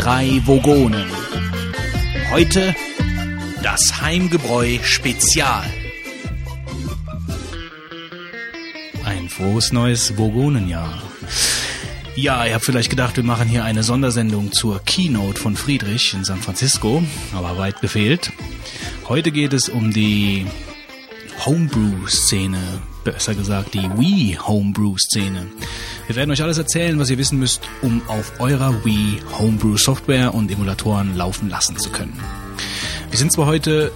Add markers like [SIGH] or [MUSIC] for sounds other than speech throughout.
drei Vogonen. Heute das Heimgebräu Spezial. Ein frohes neues Vogonenjahr. Ja, ihr habt vielleicht gedacht, wir machen hier eine Sondersendung zur Keynote von Friedrich in San Francisco, aber weit gefehlt. Heute geht es um die Homebrew-Szene, besser gesagt die Wii Homebrew-Szene. Wir werden euch alles erzählen, was ihr wissen müsst, um auf eurer Wii Homebrew-Software und Emulatoren laufen lassen zu können. Wir sind zwar heute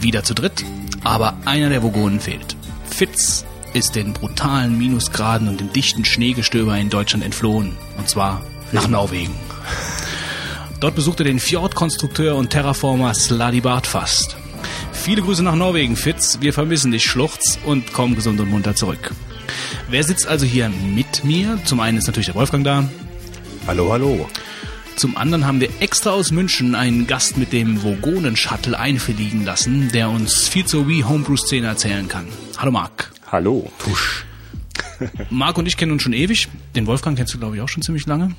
wieder zu dritt, aber einer der Vogonen fehlt. Fitz ist den brutalen Minusgraden und dem dichten Schneegestöber in Deutschland entflohen. Und zwar nach Norwegen. Dort besuchte den Fjordkonstrukteur und Terraformer Sladi Bartfast. Viele Grüße nach Norwegen, Fitz. Wir vermissen dich, Schluchz, und komm gesund und munter zurück. Wer sitzt also hier mit mir? Zum einen ist natürlich der Wolfgang da. Hallo, hallo. Zum anderen haben wir extra aus München einen Gast mit dem Vogonen-Shuttle einfliegen lassen, der uns viel zur Wii Homebrew-Szene erzählen kann. Hallo Marc. Hallo. Tusch. [LAUGHS] Marc und ich kennen uns schon ewig. Den Wolfgang kennst du, glaube ich, auch schon ziemlich lange.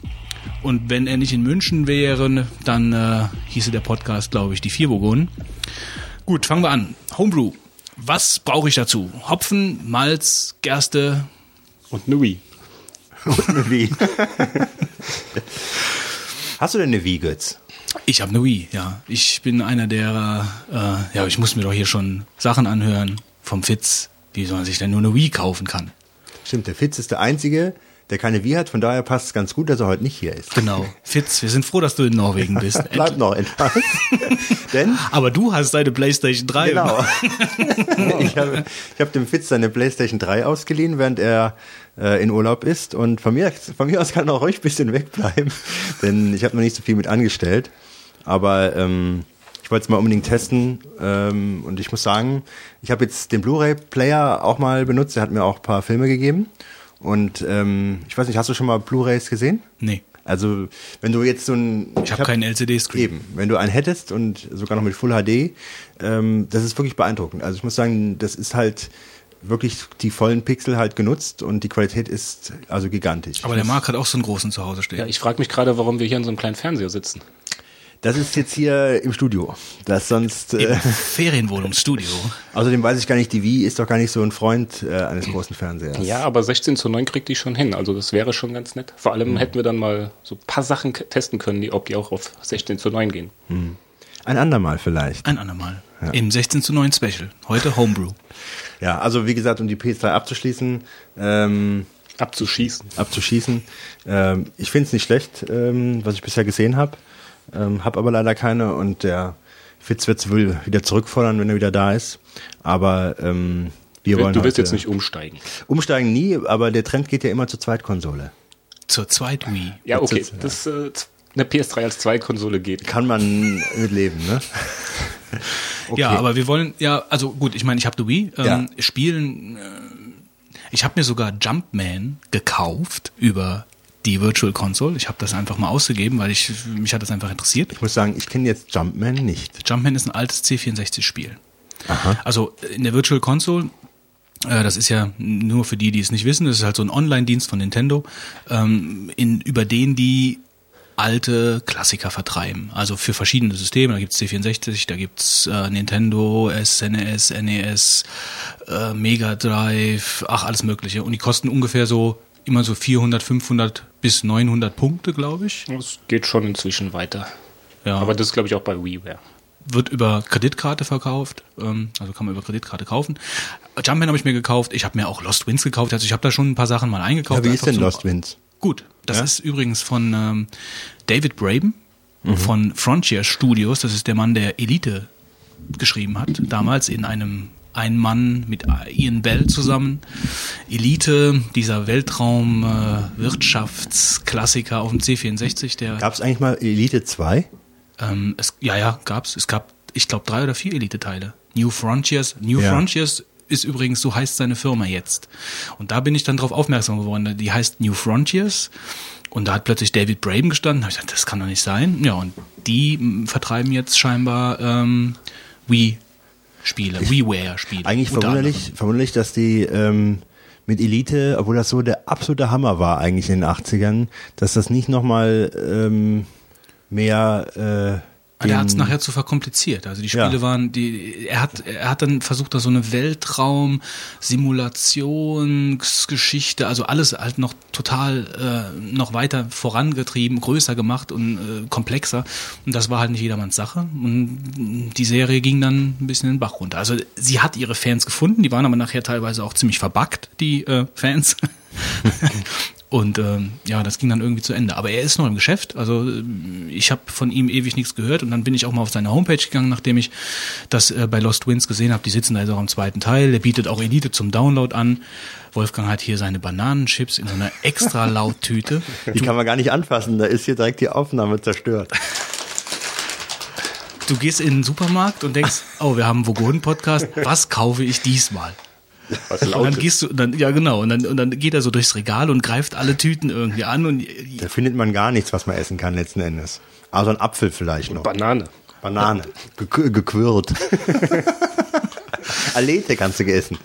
Und wenn er nicht in München wäre, dann äh, hieße der Podcast, glaube ich, die vier Vogonen. Gut, fangen wir an. Homebrew. Was brauche ich dazu? Hopfen, Malz, Gerste. Und eine Wii. Und eine Wii. Hast du denn eine Wii, Götz? Ich habe eine Wii, ja. Ich bin einer der, äh, ja, ich muss mir doch hier schon Sachen anhören vom Fitz, wie man sich denn nur eine Wii kaufen kann. Stimmt, der Fitz ist der Einzige, der keine Wii hat, von daher passt es ganz gut, dass er heute nicht hier ist. Genau. Fitz, wir sind froh, dass du in Norwegen [LAUGHS] bist. Bleib noch etwas. [LAUGHS] Denn Aber du hast deine Playstation 3. Genau. [LAUGHS] ich habe ich hab dem Fitz seine Playstation 3 ausgeliehen, während er äh, in Urlaub ist. Und von mir, von mir aus kann er auch ruhig ein bisschen wegbleiben, denn ich habe noch nicht so viel mit angestellt. Aber ähm, ich wollte es mal unbedingt testen ähm, und ich muss sagen, ich habe jetzt den Blu-ray-Player auch mal benutzt. Er hat mir auch ein paar Filme gegeben. Und ähm, ich weiß nicht, hast du schon mal Blu-rays gesehen? Nee. Also wenn du jetzt so ein... Ich, ich habe hab, keinen LCD-Screen. Eben, wenn du einen hättest und sogar noch mit Full HD, ähm, das ist wirklich beeindruckend. Also ich muss sagen, das ist halt wirklich die vollen Pixel halt genutzt und die Qualität ist also gigantisch. Aber der Marc hat auch so einen großen zu Hause stehen. Ja, ich frage mich gerade, warum wir hier in so einem kleinen Fernseher sitzen. Das ist jetzt hier im Studio. Das sonst äh, Im Ferienwohnungsstudio. [LAUGHS] Außerdem weiß ich gar nicht, die Wii ist doch gar nicht so ein Freund äh, eines großen Fernsehers. Ja, aber 16 zu 9 kriegt die schon hin. Also das wäre schon ganz nett. Vor allem mhm. hätten wir dann mal so ein paar Sachen testen können, die, ob die auch auf 16 zu 9 gehen. Mhm. Ein andermal vielleicht. Ein andermal. Ja. Im 16 zu 9 Special. Heute Homebrew. [LAUGHS] ja, also wie gesagt, um die PS3 abzuschließen. Ähm, abzuschießen. Abzuschießen. Ähm, ich finde es nicht schlecht, ähm, was ich bisher gesehen habe ähm, habe aber leider keine und der Fitz wird es wohl wieder zurückfordern, wenn er wieder da ist. Aber ähm, wir wollen. Du willst jetzt nicht umsteigen. Umsteigen nie, aber der Trend geht ja immer zur Zweitkonsole. Zur Zweit Wii. Ja, okay. Das äh, eine PS3 als Zweitkonsole geht. Kann man mitleben, ne? [LAUGHS] okay. Ja, aber wir wollen ja, also gut, ich meine, ich habe die Wii. Ähm, ja. Spielen. Äh, ich habe mir sogar Jumpman gekauft über die Virtual Console. Ich habe das einfach mal ausgegeben, weil ich mich hat das einfach interessiert. Ich muss sagen, ich kenne jetzt Jumpman nicht. Jumpman ist ein altes C64-Spiel. Also in der Virtual Console äh, das ist ja nur für die, die es nicht wissen, das ist halt so ein Online-Dienst von Nintendo, ähm, in, über den die alte Klassiker vertreiben. Also für verschiedene Systeme. Da gibt's C64, da gibt's äh, Nintendo, SNES, NES, äh, Mega Drive, ach, alles mögliche. Und die kosten ungefähr so immer so 400, 500 bis 900 Punkte, glaube ich. Das geht schon inzwischen weiter. Ja. Aber das ist, glaube ich, auch bei WiiWare. Wird über Kreditkarte verkauft, ähm, also kann man über Kreditkarte kaufen. Jumpman habe ich mir gekauft, ich habe mir auch Lost Winds gekauft, also ich habe da schon ein paar Sachen mal eingekauft. Ja, wie ist denn Lost Winds? Gut, das ja? ist übrigens von ähm, David Braben mhm. von Frontier Studios, das ist der Mann, der Elite geschrieben hat, damals in einem ein Mann mit Ian Bell zusammen. Elite, dieser Weltraum-Wirtschaftsklassiker äh, auf dem C64. Der Gab es eigentlich mal Elite 2? Ähm, es, ja, ja, gab's. Es gab, ich glaube, drei oder vier Elite-Teile. New Frontiers. New ja. Frontiers ist übrigens, so heißt seine Firma jetzt. Und da bin ich dann drauf aufmerksam geworden. Die heißt New Frontiers. Und da hat plötzlich David Braben gestanden. Da habe ich gedacht, das kann doch nicht sein. Ja, und die vertreiben jetzt scheinbar ähm, Wii Spiele, WiiWare-Spiele. Eigentlich verwunderlich, verwunderlich, dass die ähm, mit Elite, obwohl das so der absolute Hammer war eigentlich in den 80ern, dass das nicht nochmal ähm, mehr äh, aber er hat es nachher zu verkompliziert. Also die Spiele ja. waren, die, er hat, er hat dann versucht, da so eine Weltraum-Simulationsgeschichte, also alles halt noch total äh, noch weiter vorangetrieben, größer gemacht und äh, komplexer. Und das war halt nicht jedermanns Sache. Und die Serie ging dann ein bisschen in den Bach runter. Also sie hat ihre Fans gefunden, die waren aber nachher teilweise auch ziemlich verbuggt, die äh, Fans. [LAUGHS] [LAUGHS] Und ähm, ja, das ging dann irgendwie zu Ende. Aber er ist noch im Geschäft. Also äh, ich habe von ihm ewig nichts gehört. Und dann bin ich auch mal auf seine Homepage gegangen, nachdem ich das äh, bei Lost Winds gesehen habe. Die sitzen da jetzt auch im zweiten Teil. Der bietet auch Elite zum Download an. Wolfgang hat hier seine Bananenchips in so einer extra [LAUGHS] Lauttüte. Die kann man gar nicht anfassen. Da ist hier direkt die Aufnahme zerstört. Du gehst in den Supermarkt und denkst, oh, wir haben einen Vogonen-Podcast. Was kaufe ich diesmal? Was und dann gehst du, dann, ja genau, und dann, und dann geht er so durchs Regal und greift alle Tüten irgendwie an und. Da findet man gar nichts, was man essen kann letzten Endes. Also ein Apfel vielleicht noch. Banane. Banane. Ge gequirlt. [LAUGHS] Alete kannst du essen.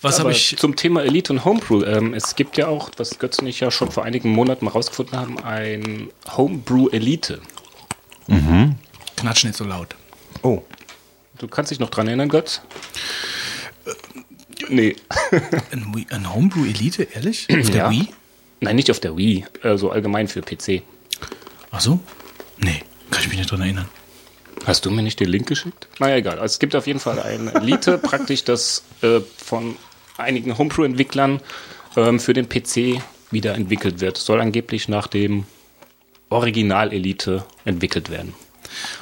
Was habe ich zum Thema Elite und Homebrew? Ähm, es gibt ja auch, was Götz und ich ja schon vor einigen Monaten mal rausgefunden haben, ein Homebrew Elite. Mhm. Knatsch nicht so laut. Oh. Du kannst dich noch dran erinnern, Götz? Nee. ein, ein Homebrew Elite, ehrlich? Auf der ja. Wii? Nein, nicht auf der Wii, also allgemein für PC. Ach so? Nee, kann ich mich nicht dran erinnern. Hast du mir nicht den Link geschickt? Naja, egal. Also es gibt auf jeden Fall ein Elite, [LAUGHS] praktisch, das äh, von einigen Homebrew-Entwicklern ähm, für den PC wieder entwickelt wird. Soll angeblich nach dem Original Elite entwickelt werden.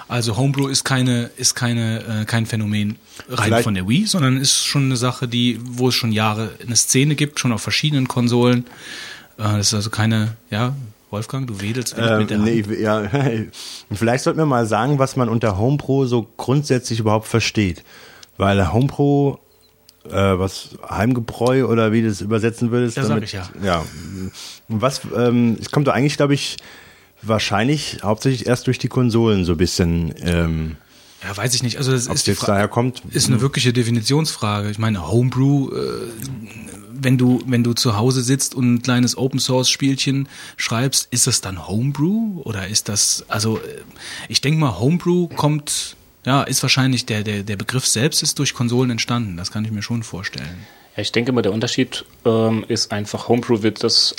Also Homebrew ist keine, ist keine, äh, kein Phänomen rein Vielleicht. von der Wii, sondern ist schon eine Sache, die, wo es schon Jahre eine Szene gibt, schon auf verschiedenen Konsolen. Äh, das ist also keine, ja, Wolfgang, du wedelst äh, mit der nee, Hand. Ja, [LAUGHS] vielleicht sollten wir mal sagen, was man unter Homepro so grundsätzlich überhaupt versteht. Weil Homepro, äh, was Heimgebräu oder wie du das übersetzen würdest. Ja, damit, sag ich ja. Ja. Was, ähm, es kommt doch eigentlich, glaube ich, wahrscheinlich hauptsächlich erst durch die Konsolen so ein bisschen. Ähm, ja, weiß ich nicht. Also das ist jetzt daher kommt. Ist eine wirkliche Definitionsfrage. Ich meine, Homebrew, äh, wenn du wenn du zu Hause sitzt und ein kleines Open Source Spielchen schreibst, ist das dann Homebrew oder ist das also? Äh, ich denke mal, Homebrew kommt ja ist wahrscheinlich der der der Begriff selbst ist durch Konsolen entstanden. Das kann ich mir schon vorstellen. Ja, ich denke mal, der Unterschied ähm, ist einfach Homebrew wird das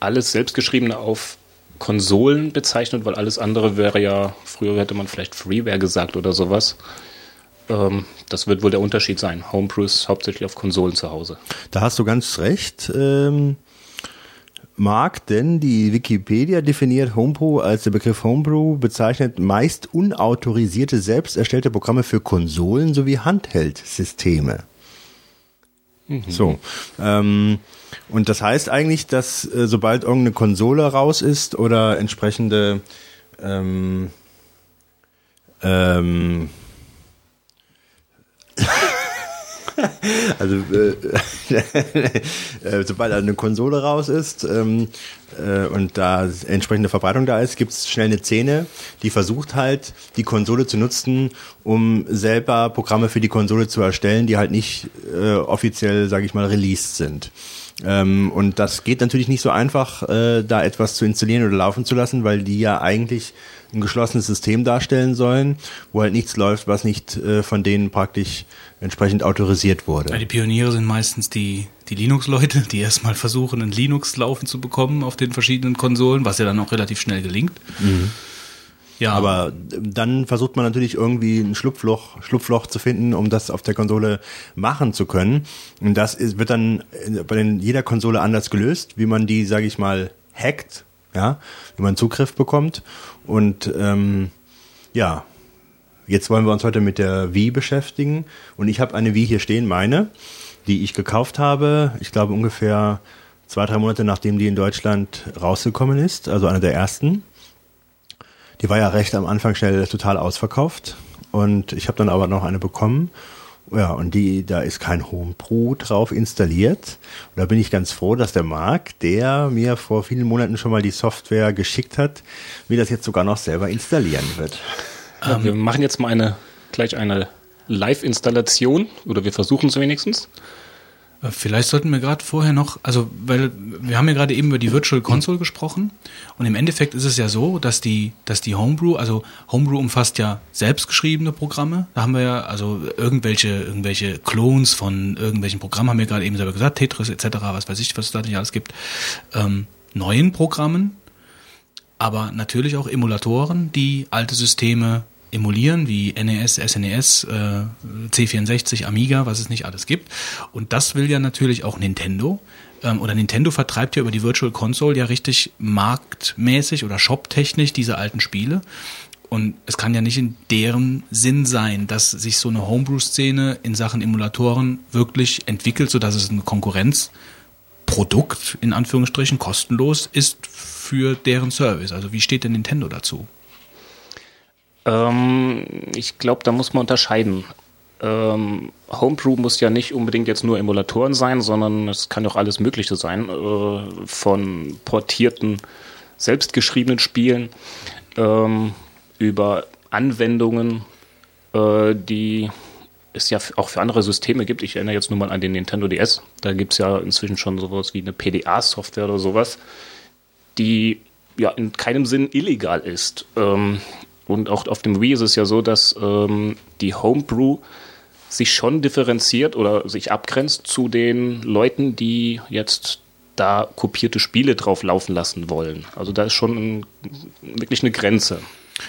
alles selbstgeschriebene auf Konsolen bezeichnet, weil alles andere wäre ja, früher hätte man vielleicht Freeware gesagt oder sowas. Ähm, das wird wohl der Unterschied sein. Homebrew ist hauptsächlich auf Konsolen zu Hause. Da hast du ganz recht. Ähm Mark, denn die Wikipedia definiert Homebrew als der Begriff Homebrew bezeichnet meist unautorisierte, selbst erstellte Programme für Konsolen sowie Handheld-Systeme. Mhm. So. Ähm, und das heißt eigentlich, dass äh, sobald irgendeine Konsole raus ist oder entsprechende ähm, ähm, [LAUGHS] also äh, [LAUGHS] äh, sobald eine Konsole raus ist ähm, äh, und da entsprechende Verbreitung da ist, gibt es schnell eine Szene, die versucht halt, die Konsole zu nutzen, um selber Programme für die Konsole zu erstellen, die halt nicht äh, offiziell, sage ich mal, released sind. Ähm, und das geht natürlich nicht so einfach, äh, da etwas zu installieren oder laufen zu lassen, weil die ja eigentlich ein geschlossenes System darstellen sollen, wo halt nichts läuft, was nicht äh, von denen praktisch entsprechend autorisiert wurde. Ja, die Pioniere sind meistens die, die Linux-Leute, die erstmal versuchen, ein Linux laufen zu bekommen auf den verschiedenen Konsolen, was ja dann auch relativ schnell gelingt. Mhm. Ja. Aber dann versucht man natürlich irgendwie ein Schlupfloch, Schlupfloch zu finden, um das auf der Konsole machen zu können. Und das ist, wird dann bei den, jeder Konsole anders gelöst, wie man die, sage ich mal, hackt, ja, wie man Zugriff bekommt. Und ähm, ja, jetzt wollen wir uns heute mit der Wii beschäftigen. Und ich habe eine Wii hier stehen, meine, die ich gekauft habe. Ich glaube ungefähr zwei, drei Monate nachdem die in Deutschland rausgekommen ist, also eine der ersten. Die war ja recht am Anfang schnell total ausverkauft. Und ich habe dann aber noch eine bekommen. Ja, und die, da ist kein Homebrew drauf installiert. Und da bin ich ganz froh, dass der Marc, der mir vor vielen Monaten schon mal die Software geschickt hat, mir das jetzt sogar noch selber installieren wird. Ähm, wir machen jetzt mal eine, gleich eine Live-Installation, oder wir versuchen es wenigstens. Äh, vielleicht sollten wir gerade vorher noch, also weil wir haben ja gerade eben über die Virtual Console gesprochen und im Endeffekt ist es ja so, dass die, dass die Homebrew, also Homebrew umfasst ja selbstgeschriebene Programme. Da haben wir ja also irgendwelche irgendwelche Clones von irgendwelchen Programmen, haben wir gerade eben selber gesagt, Tetris etc. Was weiß ich, was es da nicht alles gibt, ähm, neuen Programmen, aber natürlich auch Emulatoren, die alte Systeme emulieren, wie NES, SNES, äh, C64, Amiga, was es nicht alles gibt. Und das will ja natürlich auch Nintendo. Ähm, oder Nintendo vertreibt ja über die Virtual Console ja richtig marktmäßig oder shoptechnisch diese alten Spiele. Und es kann ja nicht in deren Sinn sein, dass sich so eine Homebrew-Szene in Sachen Emulatoren wirklich entwickelt, sodass es ein Konkurrenzprodukt in Anführungsstrichen kostenlos ist für deren Service. Also wie steht denn Nintendo dazu? Ähm, ich glaube, da muss man unterscheiden. Ähm, Homebrew muss ja nicht unbedingt jetzt nur Emulatoren sein, sondern es kann auch alles Mögliche sein. Äh, von portierten, selbstgeschriebenen Spielen ähm, über Anwendungen, äh, die es ja auch für andere Systeme gibt. Ich erinnere jetzt nur mal an den Nintendo DS. Da gibt es ja inzwischen schon sowas wie eine PDA-Software oder sowas, die ja in keinem Sinn illegal ist. Ähm, und auch auf dem Wii ist es ja so, dass ähm, die Homebrew sich schon differenziert oder sich abgrenzt zu den Leuten, die jetzt da kopierte Spiele drauf laufen lassen wollen. Also da ist schon ein, wirklich eine Grenze.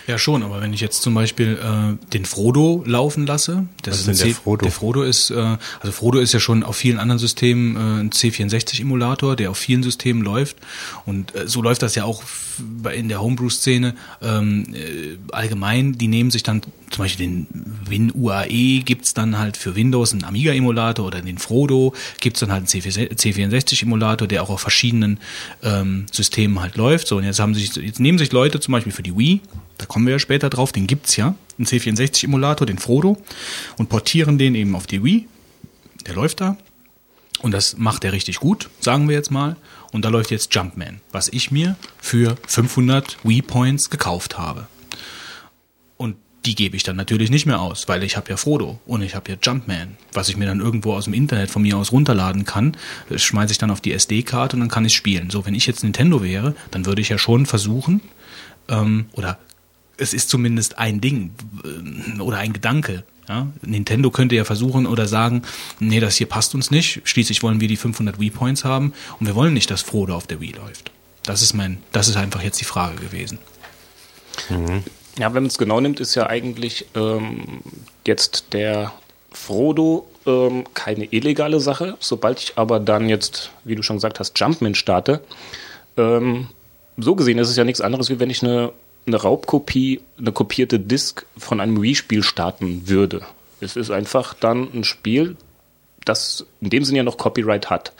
Ja, schon, aber wenn ich jetzt zum Beispiel äh, den Frodo laufen lasse, das Was ist, der Frodo? Der Frodo ist, äh, also Frodo ist ja schon auf vielen anderen Systemen äh, ein C64-Emulator, der auf vielen Systemen läuft. Und äh, so läuft das ja auch in der Homebrew-Szene ähm, äh, allgemein. Die nehmen sich dann zum Beispiel den Win UAE gibt's dann halt für Windows einen Amiga-Emulator oder den Frodo gibt's dann halt einen C64-Emulator, der auch auf verschiedenen ähm, Systemen halt läuft. So, und jetzt haben sich, jetzt nehmen sich Leute zum Beispiel für die Wii, da kommen wir ja später drauf, den gibt's ja, einen C64-Emulator, den Frodo, und portieren den eben auf die Wii. Der läuft da. Und das macht er richtig gut, sagen wir jetzt mal. Und da läuft jetzt Jumpman, was ich mir für 500 Wii Points gekauft habe die gebe ich dann natürlich nicht mehr aus, weil ich habe ja Frodo und ich habe ja Jumpman, was ich mir dann irgendwo aus dem Internet von mir aus runterladen kann, das schmeiße ich dann auf die SD-Karte und dann kann ich spielen. So, wenn ich jetzt Nintendo wäre, dann würde ich ja schon versuchen, ähm, oder es ist zumindest ein Ding äh, oder ein Gedanke. Ja? Nintendo könnte ja versuchen oder sagen, nee, das hier passt uns nicht. Schließlich wollen wir die 500 Wii Points haben und wir wollen nicht, dass Frodo auf der Wii läuft. Das ist mein, das ist einfach jetzt die Frage gewesen. Mhm. Ja, wenn man es genau nimmt, ist ja eigentlich ähm, jetzt der Frodo ähm, keine illegale Sache. Sobald ich aber dann jetzt, wie du schon gesagt hast, Jumpman starte, ähm, so gesehen ist es ja nichts anderes, wie wenn ich eine, eine Raubkopie, eine kopierte Disk von einem Wii-Spiel starten würde. Es ist einfach dann ein Spiel, das in dem Sinne ja noch Copyright hat.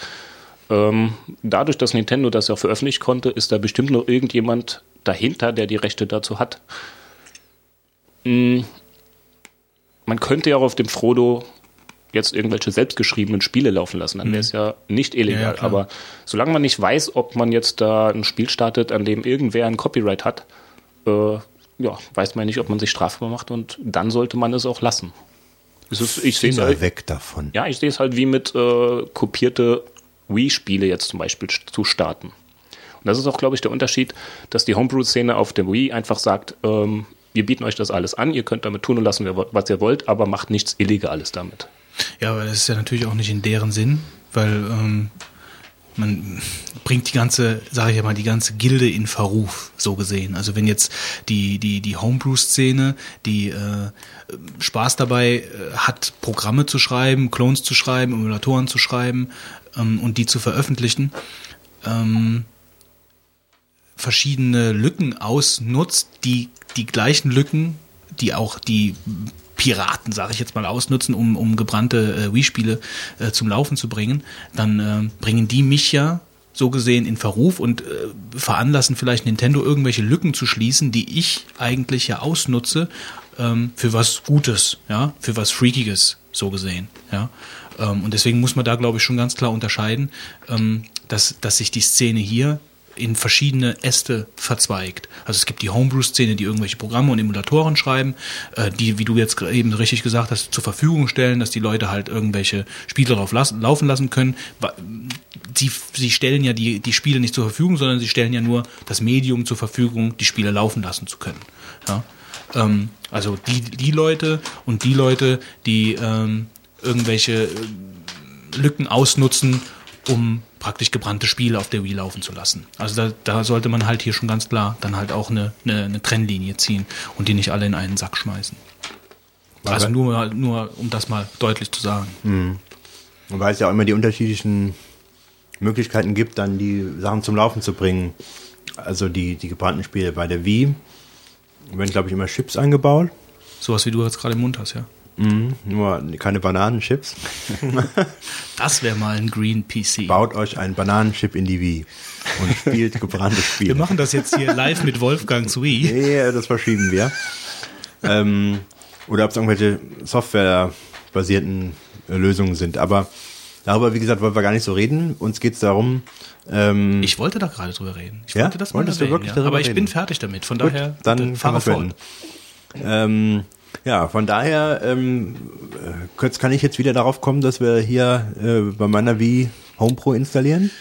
Ähm, dadurch, dass Nintendo das ja veröffentlichen konnte, ist da bestimmt noch irgendjemand dahinter, der die Rechte dazu hat. Mm, man könnte ja auch auf dem Frodo jetzt irgendwelche selbstgeschriebenen Spiele laufen lassen. Dann wäre es mhm. ja nicht illegal. Ja, Aber solange man nicht weiß, ob man jetzt da ein Spiel startet, an dem irgendwer ein Copyright hat, äh, ja, weiß man nicht, ob man sich strafbar macht und dann sollte man es auch lassen. Es ist, ich sehe halt, weg davon. Ja, ich sehe es halt wie mit äh, kopierte Wii-Spiele jetzt zum Beispiel zu starten. Und das ist auch, glaube ich, der Unterschied, dass die Homebrew-Szene auf dem Wii einfach sagt, ähm, wir bieten euch das alles an, ihr könnt damit tun und lassen, was ihr wollt, aber macht nichts Illegales damit. Ja, aber das ist ja natürlich auch nicht in deren Sinn, weil ähm, man bringt die ganze, sage ich ja mal, die ganze Gilde in Verruf, so gesehen. Also wenn jetzt die, die, die Homebrew-Szene, die äh, Spaß dabei äh, hat, Programme zu schreiben, Clones zu schreiben, Emulatoren zu schreiben ähm, und die zu veröffentlichen, ähm, verschiedene Lücken ausnutzt, die die gleichen Lücken, die auch die Piraten, sage ich jetzt mal, ausnutzen, um, um gebrannte äh, Wii-Spiele äh, zum Laufen zu bringen, dann äh, bringen die mich ja so gesehen in Verruf und äh, veranlassen vielleicht Nintendo irgendwelche Lücken zu schließen, die ich eigentlich ja ausnutze ähm, für was Gutes, ja, für was Freakiges, so gesehen, ja. Ähm, und deswegen muss man da, glaube ich, schon ganz klar unterscheiden, ähm, dass, dass sich die Szene hier in verschiedene Äste verzweigt. Also es gibt die Homebrew-Szene, die irgendwelche Programme und Emulatoren schreiben, äh, die, wie du jetzt eben richtig gesagt hast, zur Verfügung stellen, dass die Leute halt irgendwelche Spiele drauf lassen, laufen lassen können. Sie, sie stellen ja die, die Spiele nicht zur Verfügung, sondern sie stellen ja nur das Medium zur Verfügung, die Spiele laufen lassen zu können. Ja? Ähm, also die, die Leute und die Leute, die ähm, irgendwelche äh, Lücken ausnutzen, um praktisch gebrannte Spiele auf der Wii laufen zu lassen. Also da, da sollte man halt hier schon ganz klar dann halt auch eine, eine, eine Trennlinie ziehen und die nicht alle in einen Sack schmeißen. Also nur, nur um das mal deutlich zu sagen. Mhm. Weil es ja auch immer die unterschiedlichen Möglichkeiten gibt, dann die Sachen zum Laufen zu bringen. Also die, die gebrannten Spiele bei der Wii werden, glaube ich, immer Chips eingebaut. Sowas wie du jetzt gerade im Mund hast, ja. Mhm, nur keine Bananenchips. [LAUGHS] das wäre mal ein Green PC. Baut euch einen Bananenchip in die Wii und spielt gebrannte Spiele. Wir machen das jetzt hier live mit Wolfgangs Wii. Nee, das verschieben wir. ähm, oder ob es irgendwelche softwarebasierten Lösungen sind. Aber darüber, wie gesagt, wollen wir gar nicht so reden. Uns geht es darum. Ähm, ich wollte da gerade drüber reden. Ich ja? wollte das mal Wolltest erwähnen, du wirklich ja. darüber Aber ich reden? bin fertig damit. Von Gut, daher, dann fahr fort. Ähm, ja, von daher ähm, äh, kann ich jetzt wieder darauf kommen, dass wir hier äh, bei meiner Wii Home Pro installieren.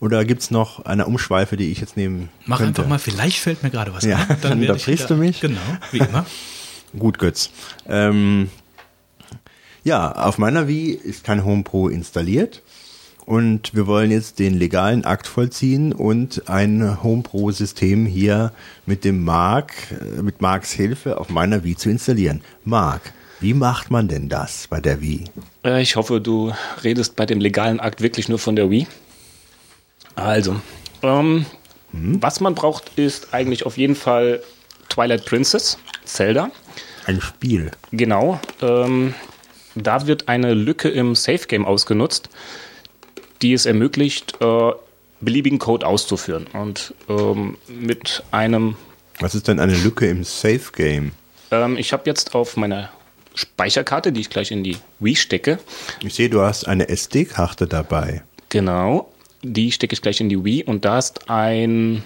Oder gibt es noch eine Umschweife, die ich jetzt nehmen Mach könnte? einfach mal, vielleicht fällt mir gerade was ja, ein. Dann, ich du mich. Genau, wie immer. [LAUGHS] Gut, Götz. Ähm, ja, auf meiner Wii ist kein Home Pro installiert. Und wir wollen jetzt den legalen Akt vollziehen und ein Home Pro System hier mit dem Mark, äh, mit Marks Hilfe auf meiner Wii zu installieren. Mark, wie macht man denn das bei der Wii? Äh, ich hoffe, du redest bei dem legalen Akt wirklich nur von der Wii. Also, ähm, hm? was man braucht, ist eigentlich auf jeden Fall Twilight Princess, Zelda. Ein Spiel. Genau. Ähm, da wird eine Lücke im Safe Game ausgenutzt, die es ermöglicht, äh, beliebigen Code auszuführen. Und ähm, mit einem. Was ist denn eine Lücke im Safe Game? Ähm, ich habe jetzt auf meiner Speicherkarte, die ich gleich in die Wii stecke. Ich sehe, du hast eine SD-Karte dabei. Genau. Die stecke ich gleich in die Wii und da ist ein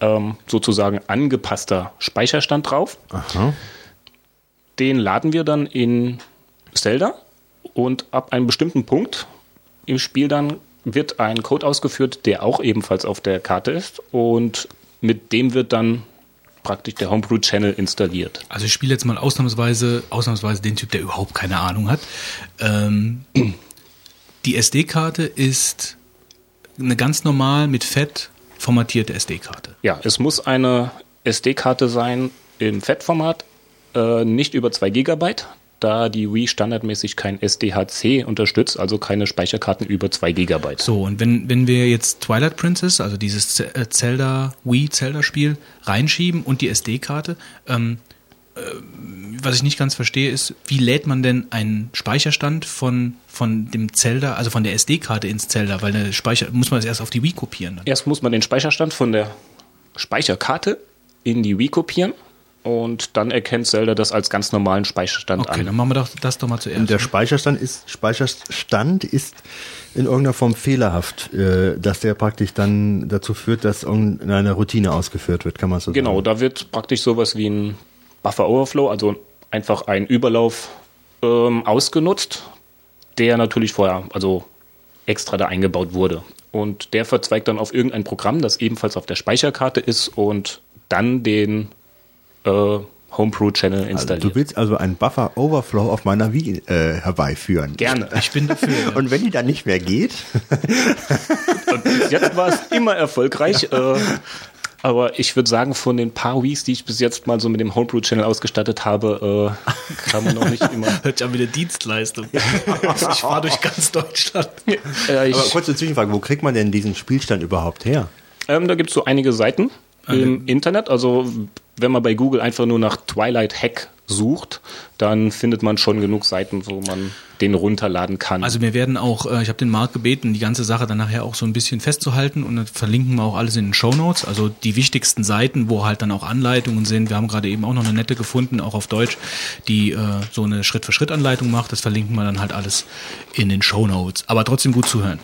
ähm, sozusagen angepasster Speicherstand drauf. Aha. Den laden wir dann in Zelda und ab einem bestimmten Punkt im Spiel dann wird ein Code ausgeführt, der auch ebenfalls auf der Karte ist und mit dem wird dann praktisch der Homebrew Channel installiert. Also ich spiele jetzt mal ausnahmsweise, ausnahmsweise den Typ, der überhaupt keine Ahnung hat. Ähm, [CLEARS THROAT] die SD-Karte ist eine ganz normal mit Fett formatierte SD-Karte. Ja, es muss eine SD-Karte sein im Fettformat, äh, nicht über 2 GB, da die Wii standardmäßig kein SDHC unterstützt, also keine Speicherkarten über 2 GB. So, und wenn, wenn wir jetzt Twilight Princess, also dieses äh, Zelda, Wii Zelda-Spiel, reinschieben und die SD-Karte, ähm, äh, was ich nicht ganz verstehe, ist, wie lädt man denn einen Speicherstand von, von dem Zelda, also von der SD-Karte ins Zelda, weil eine Speicher, muss man das erst auf die Wii kopieren? Dann? Erst muss man den Speicherstand von der Speicherkarte in die Wii kopieren und dann erkennt Zelda das als ganz normalen Speicherstand okay, an. dann machen wir doch das doch mal zuerst. Und der Speicherstand ist, Speicherstand ist in irgendeiner Form fehlerhaft, äh, dass der praktisch dann dazu führt, dass irgendeine Routine ausgeführt wird, kann man so genau, sagen. da wird praktisch sowas wie ein Buffer Overflow, also einfach ein Überlauf ähm, ausgenutzt, der natürlich vorher, also extra da eingebaut wurde. Und der verzweigt dann auf irgendein Programm, das ebenfalls auf der Speicherkarte ist und dann den äh, Homebrew-Channel Also installiert. du willst also einen Buffer Overflow auf meiner Wii äh, herbeiführen. Gerne. Ich bin dafür. ja. Und wenn die dann nicht mehr geht, [LAUGHS] Und bis jetzt war es immer erfolgreich. äh, aber ich würde sagen, von den paar Wiis, die ich bis jetzt mal so mit dem Homebrew-Channel ausgestattet habe, äh, kann man noch nicht immer. [LAUGHS] Hört sich an wie eine Dienstleistung. [LAUGHS] ich fahre durch ganz Deutschland. Äh, ich, aber kurze Zwischenfrage, wo kriegt man denn diesen Spielstand überhaupt her? ähm, da gibt es so einige Seiten im Internet. Also wenn man bei Google einfach nur nach Twilight Hack sucht, dann findet man schon genug Seiten, wo man den runterladen kann. Also wir werden auch, äh, ich habe den Marc gebeten, die ganze Sache dann nachher auch so ein bisschen festzuhalten und dann verlinken wir auch alles in den Show Notes, also die wichtigsten Seiten, wo halt dann auch Anleitungen sind. Wir haben gerade eben auch noch eine nette gefunden, auch auf Deutsch, die äh, so eine Schritt-für-Schritt-Anleitung macht. Das verlinken wir dann halt alles in den Show Notes. Aber trotzdem gut zuhören.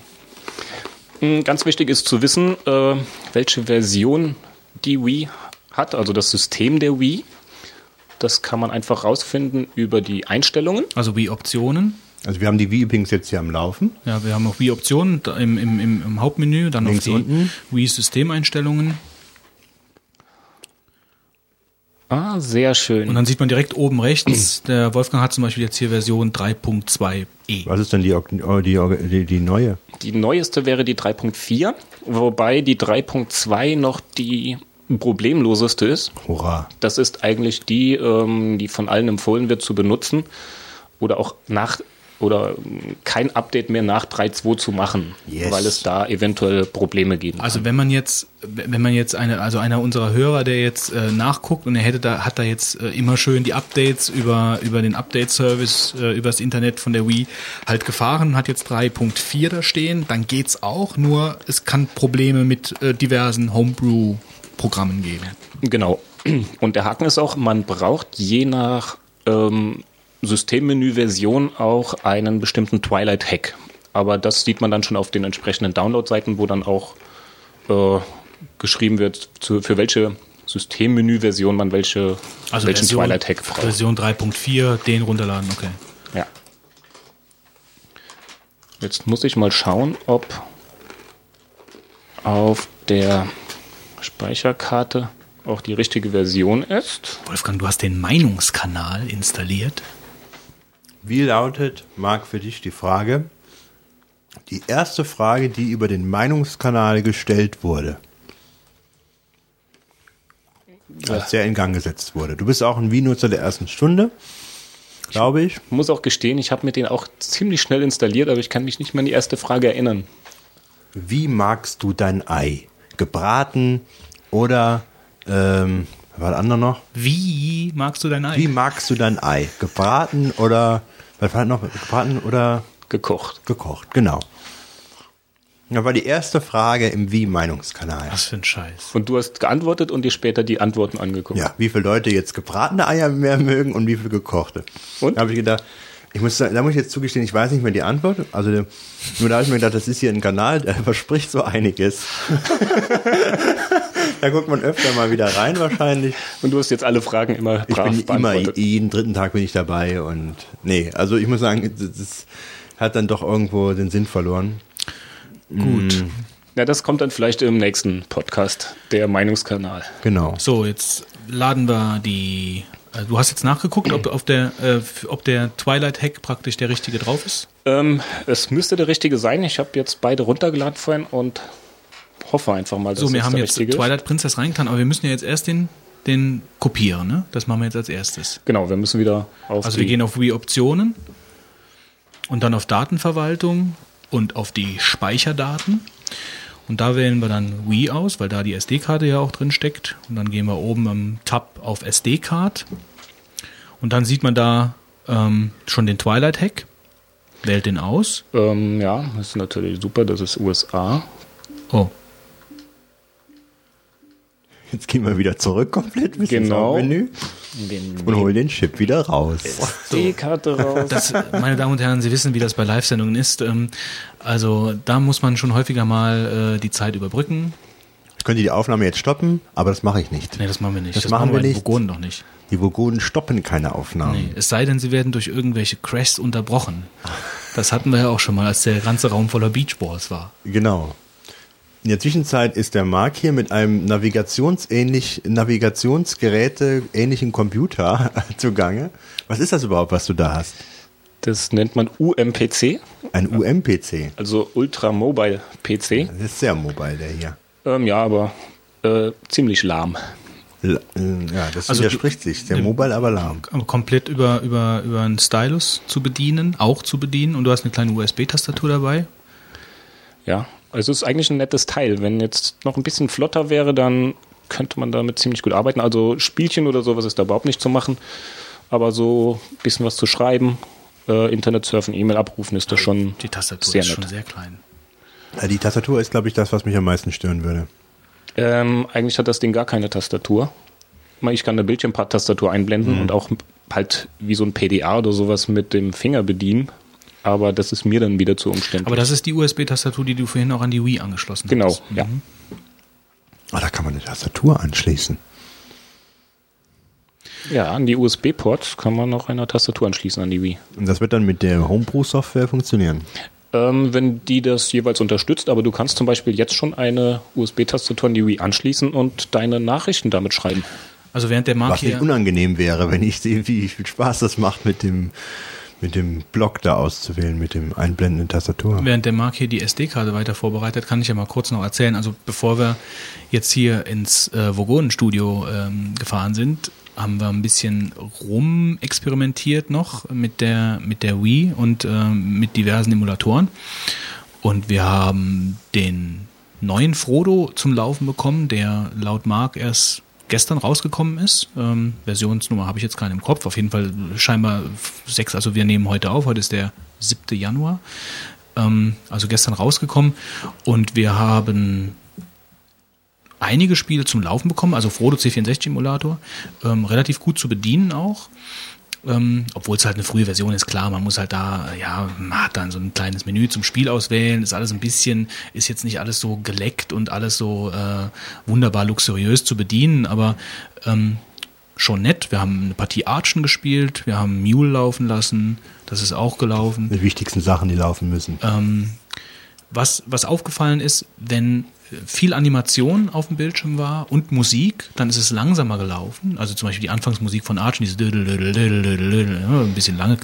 Mm, Ganz wichtig ist zu wissen, äh, welche Version die Wii hat, also das System der Wii. Das kann man einfach rausfinden über die Einstellungen. Also Wii-Optionen. Also wir haben die Wii übrigens jetzt hier am Laufen. Ja, wir haben auch Wii-Optionen im, im, im, Hauptmenü, dann Links auf die unten. Wii-Systemeinstellungen. Ah, sehr schön. Und dann sieht man direkt oben rechts, der Wolfgang hat zum Beispiel jetzt hier Version 3.2e. Was ist denn die, oh, die, die, die neue? Die neueste wäre die 3.4, wobei die 3.2 noch die problemloseste ist. Hurra. Das ist eigentlich die, ähm, die von allen empfohlen wird zu benutzen oder auch nach oder kein Update mehr nach 3.2 zu machen, Yes. weil es da eventuell Probleme geben Also kann. wenn man jetzt, wenn man jetzt eine, also einer unserer Hörer, der jetzt äh, nachguckt und er hätte da, hat da jetzt äh, immer schön die Updates über, über den Update-Service, äh, übers Internet von der Wii halt gefahren, hat jetzt 3.4 da stehen, dann geht's auch, nur es kann Probleme mit äh, diversen Homebrew-Programmen geben. Genau. Und der Haken ist auch, man braucht je nach ähm, Systemmenü-Version auch einen bestimmten Twilight-Hack. Aber das sieht man dann schon auf den entsprechenden Download-Seiten, wo dann auch äh, geschrieben wird, zu, für welche Systemmenü-Version man welche, Also welchen Version, Twilight-Hack braucht. Version 3.4, den runterladen, okay. Ja. Jetzt muss ich mal schauen, ob auf der Speicherkarte auch die richtige Version ist. Wolfgang, du hast den Meinungskanal installiert. Wie lautet, Marc, für dich die Frage? Die erste Frage, die über den Meinungskanal gestellt wurde. Als der in Gang gesetzt wurde. Du bist auch ein Wii-Nutzer der ersten Stunde, glaube ich. muss auch gestehen, ich habe mir den auch ziemlich schnell installiert, aber ich kann mich nicht mehr an die erste Frage erinnern. Wie magst du dein Ei? Gebraten oder, ähm, was der andere noch? Wie magst du dein Ei? Wie magst du dein Ei? Gebraten oder, was war noch? Gebraten oder Gekocht. gekocht? Genau. Das war die erste Frage im Wie-Meinungskanal. Was für ein Scheiß. Und du hast geantwortet und dir später die Antworten angeguckt. Ja, wie viele Leute jetzt gebratene Eier mehr mögen und wie viele gekochte. Und? Da habe ich gedacht, ich muss, da muss ich jetzt zugestehen, ich weiß nicht mehr die Antwort. Also nur da habe ich mir gedacht, das ist hier ein Kanal, der [LAUGHS] verspricht so einiges. [LAUGHS] da guckt man öfter mal wieder rein wahrscheinlich. Und du hast jetzt alle Fragen immer Ich brav bin immer, jeden dritten Tag bin ich dabei und nee, also ich muss sagen, das, hat dann doch irgendwo den Sinn verloren. Gut. Ja, das kommt dann vielleicht im nächsten Podcast, der Meinungskanal. Genau. So, jetzt laden wir die. äh, Du hast jetzt nachgeguckt, ob, auf der, äh, ob der Twilight Hack praktisch der richtige drauf ist? Ähm, es müsste der richtige sein. Ich habe jetzt beide runtergeladen vorhin und hoffe einfach mal, dass So, wir es haben jetzt richtige ist. Twilight Princess reingetan, aber wir müssen ja jetzt erst den, den kopieren, ne? Das machen wir jetzt als erstes. Genau, wir müssen wieder auf Also wir gehen auf Wii Optionen und dann auf Datenverwaltung und auf die Speicherdaten. Und da wählen wir dann Wii aus, weil da die SD-Karte ja auch drin steckt. Und dann gehen wir oben am Tab auf SD-Card. Und dann sieht man da ähm, schon den Twilight Hack. Wählt den aus. ähm, ja, das ist natürlich super, das ist USA. Oh, Jetzt gehen wir wieder zurück komplett bis Genau. ins Menü und holen den Chip wieder raus. Die Karte raus. das, meine Damen und Herren, Sie wissen, wie das bei Live-Sendungen ist. Ähm, also da muss man schon häufiger mal äh, die Zeit überbrücken. Ich könnte die Aufnahme jetzt stoppen, aber das mache ich nicht. Nee, das machen wir nicht. Das machen wir bei den nicht. Vogonen doch nicht. Die Vogonen stoppen keine Aufnahmen. Nee, es sei denn, sie werden durch irgendwelche Crashs unterbrochen. Das hatten wir ja auch schon mal, als der ganze Raum voller Beachballs war. Genau. In der Zwischenzeit ist der Marc hier mit einem navigationsähnlich, Navigationsgeräte ähnlichen Computer [LAUGHS] zugange. Was ist das überhaupt, was du da hast? Das nennt man UMPC, Ein UM-PC. also Ultra Mobile PC. Das ist sehr mobile, der hier. Ähm, ja, aber äh, ziemlich lahm. L äh, ja, das Also widerspricht sich. Sehr mobile, aber lahm. Aber komplett über, über, über einen Stylus zu bedienen, auch zu bedienen. Und du hast eine kleine USB-Tastatur dabei. Ja, also es ist eigentlich ein nettes Teil. Wenn jetzt noch ein bisschen flotter wäre, dann könnte man damit ziemlich gut arbeiten. Also Spielchen oder sowas ist da überhaupt nicht zu machen. Aber so ein bisschen was zu schreiben, äh, Internet surfen, E-Mail abrufen, ist das schon Die Tastatur sehr ist nett. schon sehr klein. Ja, die Tastatur ist, glaube ich, das, was mich am meisten stören würde. Ähm, eigentlich hat das Ding gar keine Tastatur. Ich kann eine Bildschirmtastatur einblenden und auch halt wie so ein PDA oder sowas mit dem Finger bedienen. Aber das ist mir dann wieder zu umständlich. Aber das ist die USB-Tastatur, die du vorhin auch an die Wii angeschlossen genau, hast. ja. Ah, da kann man eine Tastatur anschließen. Ja, an die USB-Port kann man noch eine Tastatur anschließen an die Wii. Und das wird dann mit der Homebrew-Software funktionieren. Ähm, wenn die das jeweils unterstützt, aber du kannst zum Beispiel jetzt schon eine USB-Tastatur an die Wii anschließen und deine Nachrichten damit schreiben. Also während der Mark Was nicht hier, unangenehm wäre, wenn ich sehe, wie viel Spaß das macht, mit dem, mit dem Block da auszuwählen, mit dem einblendenden Tastatur. während der Mark hier die SD-Karte weiter vorbereitet, kann ich ja mal kurz noch erzählen. Also bevor wir jetzt hier ins äh, Vogonen-Studio ähm, gefahren sind, haben wir ein bisschen rumexperimentiert noch mit der, mit der Wii und ähm, mit diversen Emulatoren. Und wir haben den neuen Frodo zum Laufen bekommen, der laut Mark erst gestern rausgekommen ist. Ähm, Versionsnummer habe ich jetzt keine im Kopf. Auf jeden Fall scheinbar sechs. Also wir nehmen heute auf. Heute ist der 7. Januar. Ähm, also gestern rausgekommen. Und wir haben einige Spiele zum Laufen bekommen, also Frodo C64-Emulator, ähm, relativ gut zu bedienen auch. Ähm, Obwohl es halt eine frühe Version ist, klar, man muss halt da, ja, man hat dann so ein kleines Menü zum Spiel auswählen, ist alles ein bisschen, ist jetzt nicht alles so geleckt und alles so äh, wunderbar luxuriös zu bedienen, aber ähm, schon nett. Wir haben eine Partie Archen gespielt, wir haben Mule laufen lassen, das ist auch gelaufen. Die wichtigsten Sachen, die laufen müssen. Ähm, was, was aufgefallen ist, wenn viel Animation auf dem Bildschirm war und Musik, dann ist es langsamer gelaufen. Also zum Beispiel die Anfangsmusik von Archen, diese ja, ein bisschen lange,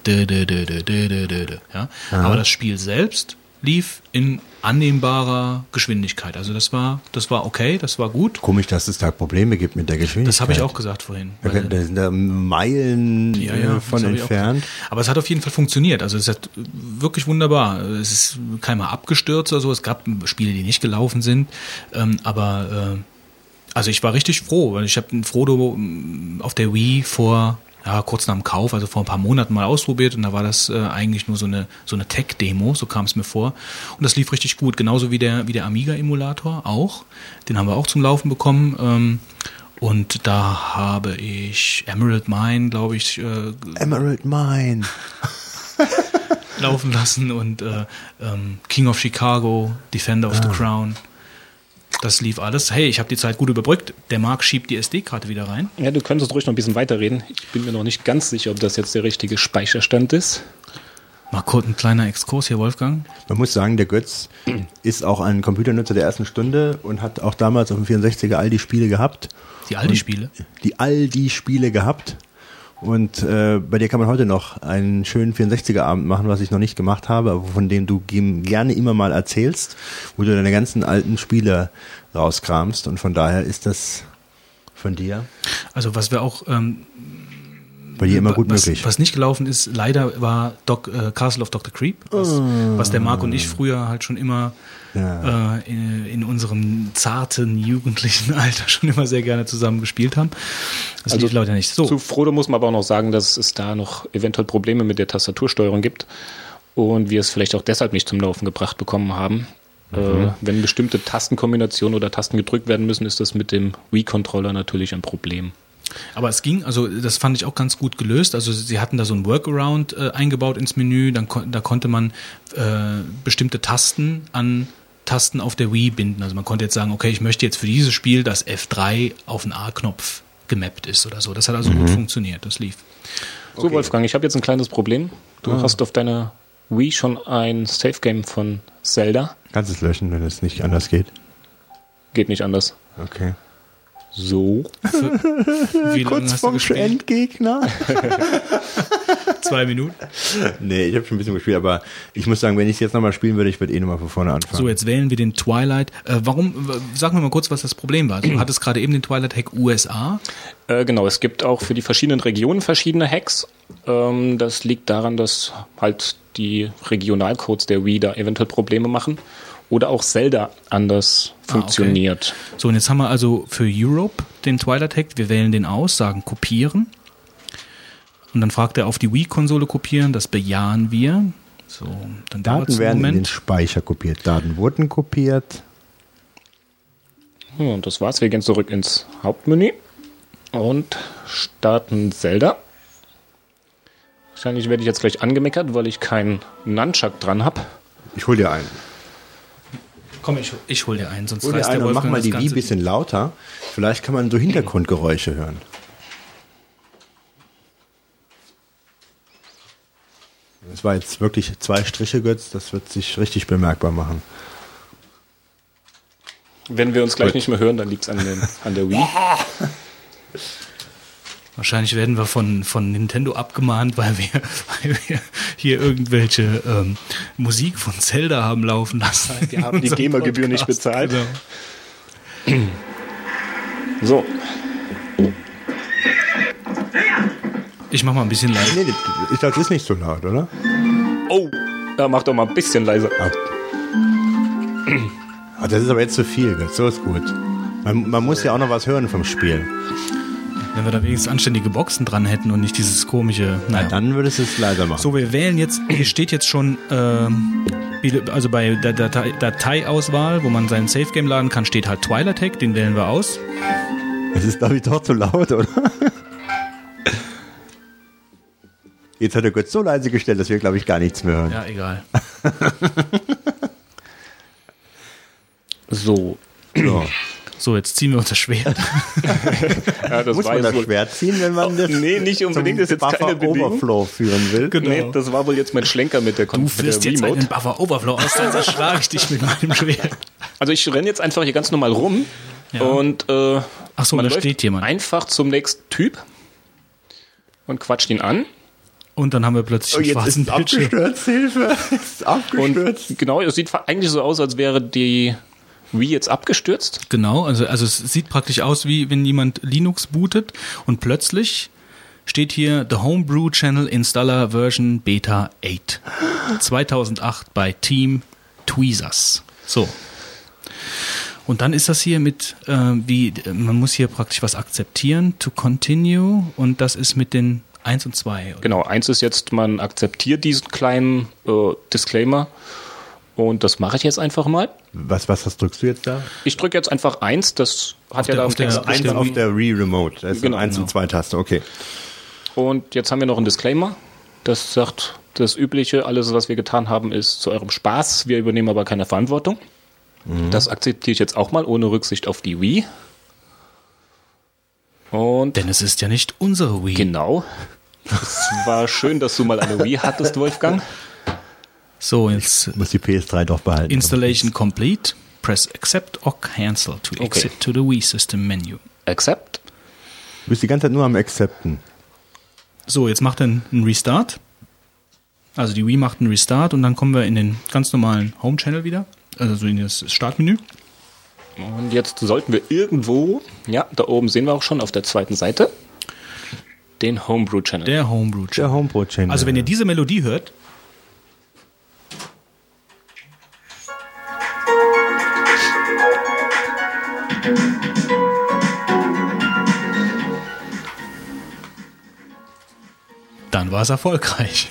ja. aber das Spiel selbst lief in annehmbarer Geschwindigkeit. Also das war, das war okay, das war gut. Komisch, dass es da Probleme gibt mit der Geschwindigkeit. Das habe ich auch gesagt vorhin. Da, sind da Meilen ja, ja, von entfernt. Aber es hat auf jeden Fall funktioniert. Also es hat wirklich wunderbar. Es ist keiner abgestürzt oder so. Es gab Spiele, die nicht gelaufen sind. Ähm, aber äh, also ich war richtig froh, weil ich habe ein Frodo ähm, auf der Wii vor ja, kurz nach dem Kauf, also vor ein paar Monaten mal ausprobiert und da war das äh, eigentlich nur so eine so eine Tech-Demo, so kam es mir vor. Und das lief richtig gut, genauso wie der wie der Amiga-Emulator auch. Den haben wir auch zum Laufen bekommen. Ähm, und da habe ich Emerald Mine, glaube ich, äh, Emerald Mine. [LAUGHS] laufen lassen und äh, ähm, King of Chicago, Defender of the Crown. Das lief alles. Hey, ich habe die Zeit gut überbrückt. Der Marc schiebt die SD-Karte wieder rein. Ja, du könntest ruhig noch ein bisschen weiterreden. Ich bin mir noch nicht ganz sicher, ob das jetzt der richtige Speicherstand ist. Mal kurz ein kleiner Exkurs hier, Wolfgang. Man muss sagen, der Götz [CLEARS THROAT] ist auch ein Computernutzer der ersten Stunde und hat auch damals auf dem 64er all die Spiele gehabt. Die Aldi-Spiele. Die all die Spiele gehabt. Und äh, bei dir kann man heute noch einen schönen 64er-Abend machen, was ich noch nicht gemacht habe, aber von dem du gerne immer mal erzählst, wo du deine ganzen alten Spiele rauskramst. Und von daher ist das von dir Also was wir auch ähm, bei dir immer gut was, möglich. Was nicht gelaufen ist, leider war Doc, äh, Castle of Dr. Creep, was, was der Marc und ich früher halt schon immer Ja. äh, in, in unserem zarten jugendlichen [LAUGHS] Alter schon immer sehr gerne zusammen gespielt haben. Das Also lief leider nicht. So, Zu Frodo muss man aber auch noch sagen, dass es da noch eventuell Probleme mit der Tastatursteuerung gibt und wir es vielleicht auch deshalb nicht zum Laufen gebracht bekommen haben. Äh, wenn bestimmte Tastenkombinationen oder Tasten gedrückt werden müssen, ist das mit dem Wii-Controller natürlich ein Problem. Aber es ging, also das fand ich auch ganz gut gelöst. Also sie hatten da so ein Workaround äh, eingebaut ins Menü, dann da konnte man äh, bestimmte Tasten an Tasten auf der Wii binden. Also man konnte jetzt sagen, okay, ich möchte jetzt für dieses Spiel, dass F3 auf den A-Knopf gemappt ist oder so. Das hat also gut funktioniert, das lief. So, Wolfgang, ich habe jetzt ein kleines Problem. Du hast auf deiner Wii schon ein Safe-Game von Zelda. Kannst es löschen, wenn es nicht anders geht. Geht nicht anders. Okay. So. Wie du gespielt? Endgegner. [LAUGHS] Zwei Minuten. nee, ich habe schon ein bisschen gespielt, aber ich muss sagen, wenn ich es jetzt nochmal spielen würde, ich würde eh nochmal von vorne anfangen. So, jetzt wählen wir den Twilight. Äh, warum, sag mir mal kurz, was das Problem war. Du hattest gerade eben den Twilight Hack USA. Äh, genau, es gibt auch für die verschiedenen Regionen verschiedene Hacks. Ähm, das liegt daran, dass halt die Regionalcodes der Wii da eventuell Probleme machen. Oder auch Zelda anders Ah, okay. funktioniert. So, und jetzt haben wir also für Europe den Twilight Hack. Wir wählen den aus, sagen kopieren. Und dann fragt er auf die Wii-Konsole kopieren. Das bejahen wir. So, dann Daten einen werden in den Moment. Speicher kopiert. Daten wurden kopiert. Ja, und das war's. Wir gehen zurück ins Hauptmenü und starten Zelda. Wahrscheinlich werde ich jetzt gleich angemeckert, weil ich keinen Nunchuck dran habe. Ich hol dir einen. Komm, ich, ich hol dir einen, sonst Hol dir einen und mach mal die Wii ein bisschen lauter. Vielleicht kann man so Hintergrundgeräusche hören. Das war jetzt wirklich zwei Striche, Götz. Das wird sich richtig bemerkbar machen. Wenn wir uns gleich Gut. nicht mehr hören, dann liegt es an, an der Wii. [LAUGHS] Wahrscheinlich werden wir von, von Nintendo abgemahnt, weil wir, [LAUGHS] weil wir hier irgendwelche ähm, Musik von Zelda haben laufen lassen. Wir haben die GEMA-Gebühr nicht bezahlt. Genau. [CLEARS THROAT] So, Ich mach mal ein bisschen leise. Nee, glaube, das ist nicht so laut, oder? oh, da mach doch mal ein bisschen leiser. Ah, das ist aber jetzt zu viel. So ist gut. Man, man muss ja auch noch was hören vom Spiel. Wenn wir da wenigstens anständige Boxen dran hätten und nicht dieses komische. Naja. Dann würdest du es leiser machen. So, wir wählen jetzt, hier steht jetzt schon, ähm, also bei der Datei, Dateiauswahl, wo man sein Safe Game laden kann, steht halt Twilight Hack, den wählen wir aus. Es ist, glaube ich, doch zu laut, oder? Jetzt hat der Götz so leise gestellt, dass wir, glaube ich, gar nichts mehr hören. Ja, egal. [LAUGHS] So, So. So, jetzt ziehen wir unser Schwert. [LAUGHS] ja, das Muss war man jetzt das wohl, Schwert ziehen, wenn man das nee, nicht unbedingt, das ist jetzt keine Bewegung. Overflow führen will? Genau. Nee, das war wohl jetzt mein Schlenker mit der, Kon Du wirst jetzt einen Buffer Overflow aus, dann erschlage ich dich mit meinem Schwert. Also ich renne jetzt einfach hier ganz normal rum Ja. und äh, Ach so, man da läuft steht jemand. einfach zum nächsten Typ und quatscht ihn an. Und dann haben wir plötzlich Oh, einen jetzt schwarzen ist abgestürzt, Hilfe! Es ist abgestürzt. Und genau, es sieht eigentlich so aus, als wäre die Wii jetzt abgestürzt. Genau, also, also es sieht praktisch aus, wie wenn jemand Linux bootet und plötzlich steht hier The Homebrew Channel Installer Version Beta 8. 2008 bei Team Tweezers. So. Und dann ist das hier mit, äh, wie, man muss hier praktisch was akzeptieren, to continue, und das ist mit den 1 und 2. Genau, eins ist jetzt, man akzeptiert diesen kleinen äh, Disclaimer und das mache ich jetzt einfach mal. Was, was, was drückst du jetzt da? Ich drücke jetzt einfach eins, das hat ja der- da auf im Text der- der auf Wii. der Wii Remote. Das ist Genau, eins genau. und zwei Taste, okay. Und jetzt haben wir noch einen Disclaimer. Das sagt, das Übliche, alles, was wir getan haben, ist zu eurem Spaß. Wir übernehmen aber keine Verantwortung. Das akzeptiere ich jetzt auch mal, ohne Rücksicht auf die Wii. Und Denn es ist ja nicht unsere Wii. genau. [LAUGHS] Es war schön, dass du mal eine Wii hattest, Wolfgang. [LAUGHS] So, jetzt Muss die PS3 doch behalten. Installation complete. Press accept or cancel to Okay. exit to the Wii System menu. Accept. Du bist die ganze Zeit nur am Accepten. So, jetzt macht er einen Restart. Also die Wii macht einen Restart und dann kommen wir in den ganz normalen Home Channel wieder. Also so in das Startmenü. Und jetzt sollten wir irgendwo, ja, da oben sehen wir auch schon auf der zweiten Seite, den Homebrew Channel. Der Homebrew Channel. Der Homebrew Channel. Also wenn ihr diese Melodie hört, dann war es erfolgreich.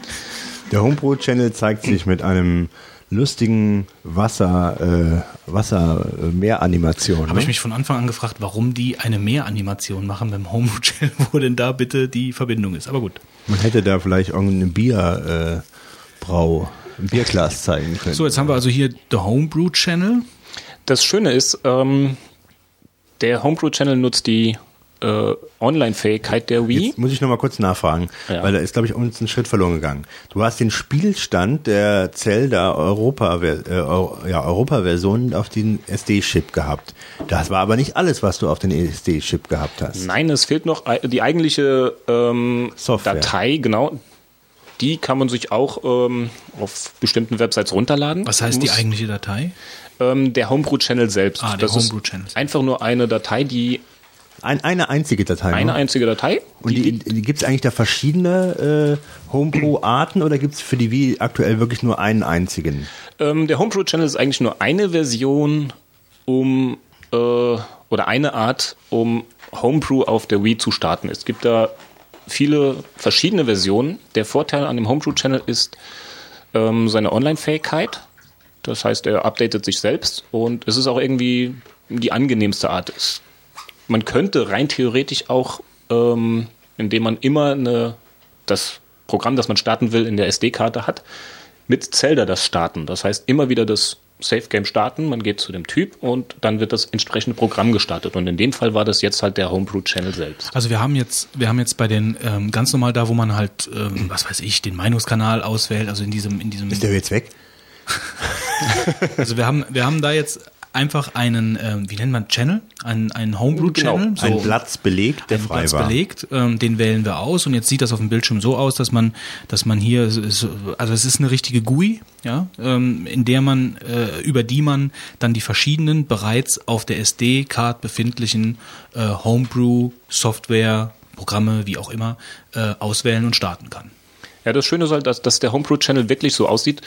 [LAUGHS] Der Homebrew Channel zeigt sich mit einem lustigen Wasser, äh, Wasser-Meer-Animation. Habe ich ne? mich von Anfang an gefragt, warum die eine Mehranimation machen beim Homebrew Channel, [LAUGHS] wo denn da bitte die Verbindung ist. Aber gut. Man hätte da vielleicht irgendein Bier, äh, Bierglas zeigen können. So, jetzt haben wir also hier The Homebrew Channel. Das Schöne ist, ähm, der Homebrew Channel nutzt die äh, Online-Fähigkeit der Wii. Jetzt muss ich noch mal kurz nachfragen, Ja. weil da ist, glaube ich, uns ein Schritt verloren gegangen. Du hast den Spielstand der Zelda Europa, äh, Eu- ja, Europa-Version auf den SD-Chip gehabt. Das war aber nicht alles, was du auf den SD-Chip gehabt hast. Nein, es fehlt noch die eigentliche ähm, Software. Datei, genau. Die kann man sich auch ähm, auf bestimmten Websites runterladen. Was heißt die eigentliche Datei? Ähm, der Homebrew Channel selbst. Ah, der das Homebrew ist Channel. Einfach nur eine Datei, die Ein, eine einzige Datei. eine ne? einzige Datei. Und die, die, gibt es eigentlich da verschiedene äh, Homebrew-Arten oder gibt es für die Wii aktuell wirklich nur einen einzigen? Ähm, der Homebrew Channel ist eigentlich nur eine Version, um äh, oder eine Art, um Homebrew auf der Wii zu starten. Es gibt da viele verschiedene Versionen. Der Vorteil an dem Homebrew Channel ist ähm, seine Online-Fähigkeit. Das heißt, er updatet sich selbst und es ist auch irgendwie die angenehmste Art. Es, man könnte rein theoretisch auch, ähm, indem man immer eine, das Programm, das man starten will, in der SD-Karte hat, mit Zelda das starten. Das heißt, immer wieder das Safe Game starten, man geht zu dem Typ und dann wird das entsprechende Programm gestartet. Und in dem Fall war das jetzt halt der Homebrew-Channel selbst. Also wir haben jetzt, wir haben jetzt bei den ähm, ganz normal da, wo man halt, ähm, was weiß ich, den Meinungskanal auswählt, also in diesem, in diesem. Ist der jetzt weg? [LAUGHS] also wir haben, wir haben da jetzt einfach einen, ähm, wie nennt man Channel, einen, einen Homebrew-Channel. Genau. So ein Platz belegt, der frei Platz war. belegt, ähm, den wählen wir aus und jetzt sieht das auf dem Bildschirm so aus, dass man, dass man hier, ist, also es ist eine richtige GUI, ja, ähm, in der man, äh, über die man dann die verschiedenen bereits auf der SD-Card befindlichen äh, Homebrew-Software, Programme, wie auch immer, äh, auswählen und starten kann. Ja, das Schöne ist halt, dass, dass der Homebrew-Channel wirklich so aussieht,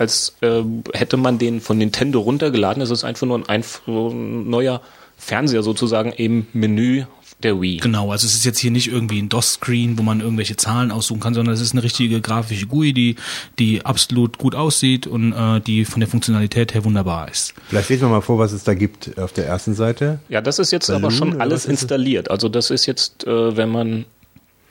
als äh, hätte man den von Nintendo runtergeladen. Es ist einfach nur ein, einf ein neuer Fernseher sozusagen im Menü der Wii. Genau, also es ist jetzt hier nicht irgendwie ein DOS-Screen, wo man irgendwelche Zahlen aussuchen kann, sondern es ist eine richtige grafische GUI, die, die absolut gut aussieht und äh, die von der Funktionalität her wunderbar ist. Vielleicht lesen wir mal vor, was es da gibt auf der ersten Seite. Ja, das ist jetzt Balloon, aber schon alles installiert. Also das ist jetzt, äh, wenn man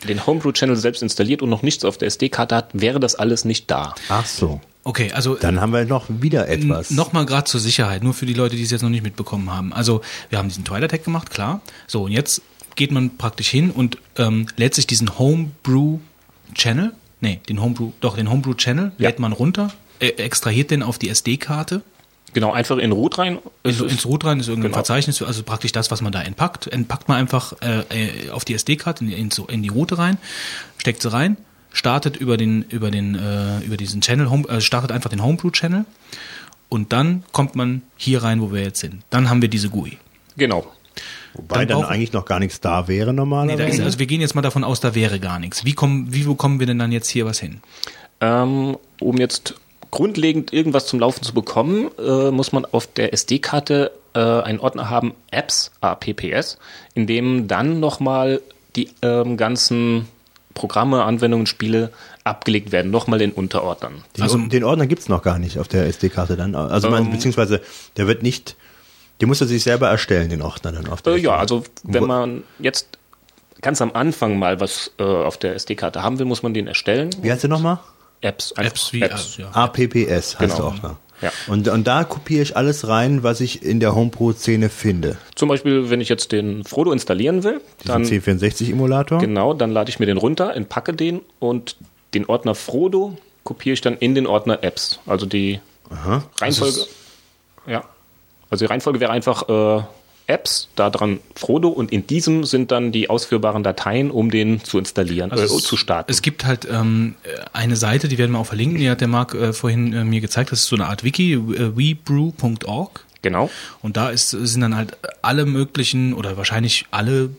den Homebrew-Channel selbst installiert und noch nichts auf der SD-Karte hat, wäre das alles nicht da. Ach so. Okay, also Dann haben wir noch wieder etwas. Nochmal gerade zur Sicherheit, nur für die Leute, die es jetzt noch nicht mitbekommen haben. Also wir haben diesen Twilight Hack gemacht, klar. So, und jetzt geht man praktisch hin und ähm, lädt sich diesen Homebrew Channel, nee, den Homebrew, doch, den Homebrew Channel Ja. lädt man runter, äh, extrahiert den auf die SD-Karte, Genau, einfach in Root rein. ins, ins Root rein ist irgendein Genau. Verzeichnis, also praktisch das, was man da entpackt, entpackt man einfach äh, äh, auf die SD-Karte in, in, so- in die Route rein, steckt sie rein, startet über den über den äh, über diesen Channel, Home, äh, startet einfach den Homebrew Channel und dann kommt man hier rein, wo wir jetzt sind. Dann haben wir diese GUI. Genau. Wobei dann dann eigentlich noch gar nichts da wäre Nee, normalerweise. da ist, also wir gehen jetzt mal davon aus, da wäre gar nichts. Wie kommen, wie bekommen wir denn dann jetzt hier was hin? Ähm, um jetzt grundlegend irgendwas zum Laufen zu bekommen, äh, muss man auf der SD-Karte äh, einen Ordner haben, Apps, APPS, in dem dann nochmal die ähm, ganzen Programme, Anwendungen, Spiele abgelegt werden, nochmal in Unterordnern. den, also- den Ordner gibt's noch gar nicht auf der SD-Karte dann. Also man, Ähm. beziehungsweise der wird nicht, den muss er sich selber erstellen, den Ordner dann auf der Äh, ja, also wenn man jetzt ganz am Anfang mal was äh, auf der SD-Karte haben will, muss man den erstellen. Wie heißt der nochmal? Apps, Apps wie Apps. äh, ja. APPS heißt Genau. der Ordner. Ja. Und, und da kopiere ich alles rein, was ich in der HomePro-Szene finde. Zum Beispiel, wenn ich jetzt den Frodo installieren will, dann Diesen C64-Emulator. Genau, dann lade ich mir den runter, entpacke den und den Ordner Frodo kopiere ich dann in den Ordner Apps. Also die Aha. Reihenfolge. Also ja. Also die Reihenfolge wäre einfach äh, Apps, da dran Frodo und in diesem sind dann die ausführbaren Dateien, um den zu installieren, Also äh, es- zu starten. Es gibt halt ähm, eine Seite, die werden wir auch verlinken, die hat der Marc äh, vorhin äh, mir gezeigt, das ist so eine Art Wiki, äh, webrew.org. genau. Und da ist, sind dann halt alle möglichen oder wahrscheinlich alle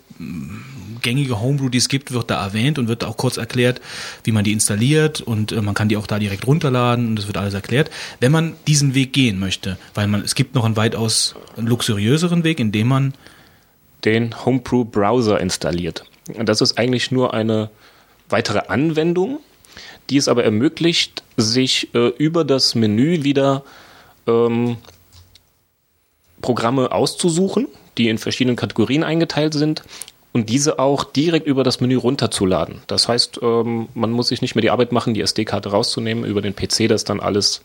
gängige Homebrew, die es gibt, wird da erwähnt und wird auch kurz erklärt, wie man die installiert und äh, man kann die auch da direkt runterladen und das wird alles erklärt. Wenn man diesen Weg gehen möchte, weil man es gibt noch einen weitaus luxuriöseren Weg, in dem man den Homebrew Browser installiert. Und das ist eigentlich nur eine weitere Anwendung, die es aber ermöglicht, sich äh, über das Menü wieder ähm, Programme auszusuchen, die in verschiedenen Kategorien eingeteilt sind und diese auch direkt über das Menü runterzuladen. Das heißt, ähm, man muss sich nicht mehr die Arbeit machen, die SD-Karte rauszunehmen, über den PC das dann alles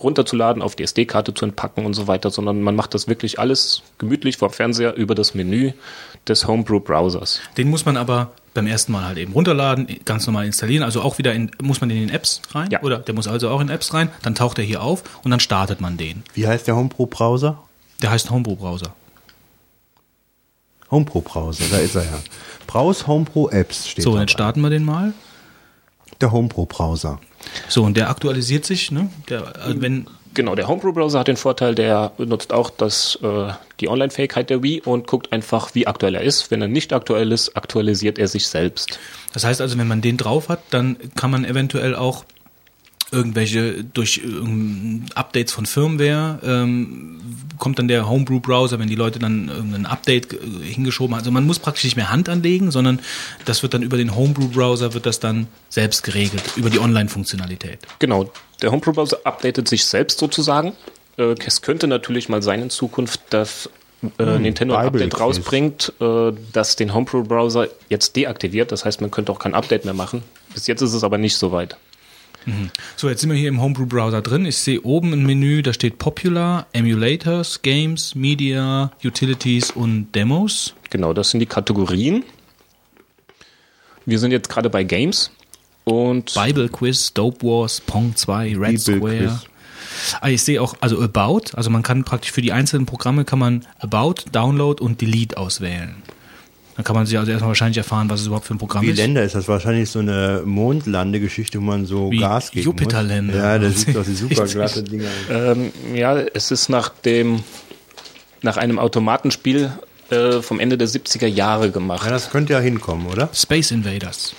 runterzuladen, auf die SD-Karte zu entpacken und so weiter, sondern man macht das wirklich alles gemütlich vom Fernseher über das Menü des Homebrew-Browsers. Den muss man aber beim ersten Mal halt eben runterladen, ganz normal installieren. Also auch wieder in, muss man in den Apps rein? Ja. Oder der muss also auch in Apps rein. Dann taucht er hier auf und dann startet man den. Wie heißt der HomePro-Browser? Der heißt Homebrew Browser. Da ist er ja. Browse HomePro Apps steht So, dabei. jetzt starten wir den mal. Der HomePro-Browser. So, und der aktualisiert sich, ne? Der, äh, wenn, Genau, der Homebrew-Browser hat den Vorteil, der benutzt auch das, äh, die Online-Fähigkeit der Wii und guckt einfach, wie aktuell er ist. Wenn er nicht aktuell ist, aktualisiert er sich selbst. das heißt also, wenn man den drauf hat, dann kann man eventuell auch irgendwelche durch ähm, Updates von Firmware ähm, kommt dann der Homebrew Browser, wenn die Leute dann irgendein Update äh, hingeschoben haben. Also man muss praktisch nicht mehr Hand anlegen, sondern das wird dann über den Homebrew Browser wird das dann selbst geregelt über die Online-Funktionalität. Genau, der Homebrew-Browser updatet sich selbst sozusagen. Äh, es könnte natürlich mal sein in Zukunft, dass äh, Nintendo ein Update rausbringt, äh, das den Homebrew-Browser jetzt deaktiviert. Das heißt, man könnte auch kein Update mehr machen. Bis jetzt ist es aber nicht so weit. So, jetzt sind wir hier im Homebrew-Browser drin. Ich sehe oben ein Menü, da steht Popular, Emulators, Games, Media, Utilities und Demos. Genau, das sind die Kategorien. Wir sind jetzt gerade bei Games und Bible Quiz, Dope Wars, Pong 2, Red Bibel Square. Quiz. Ah, ich sehe auch, also About, also man kann praktisch für die einzelnen Programme kann man About, Download und Delete auswählen. Dann kann man sich also erstmal wahrscheinlich erfahren, was es überhaupt für ein Programm Wie ist. Länder ist das wahrscheinlich so eine Mondlandegeschichte, wo man so Wie Gas geben Jupiterländer. muss. Ja, das sieht doch die [LAUGHS] super glatte Dinger. ähm, ja, es ist nach dem nach einem Automatenspiel äh, vom Ende der 70er Jahre Ja, gemacht. das könnte ja hinkommen, oder? Space Invaders.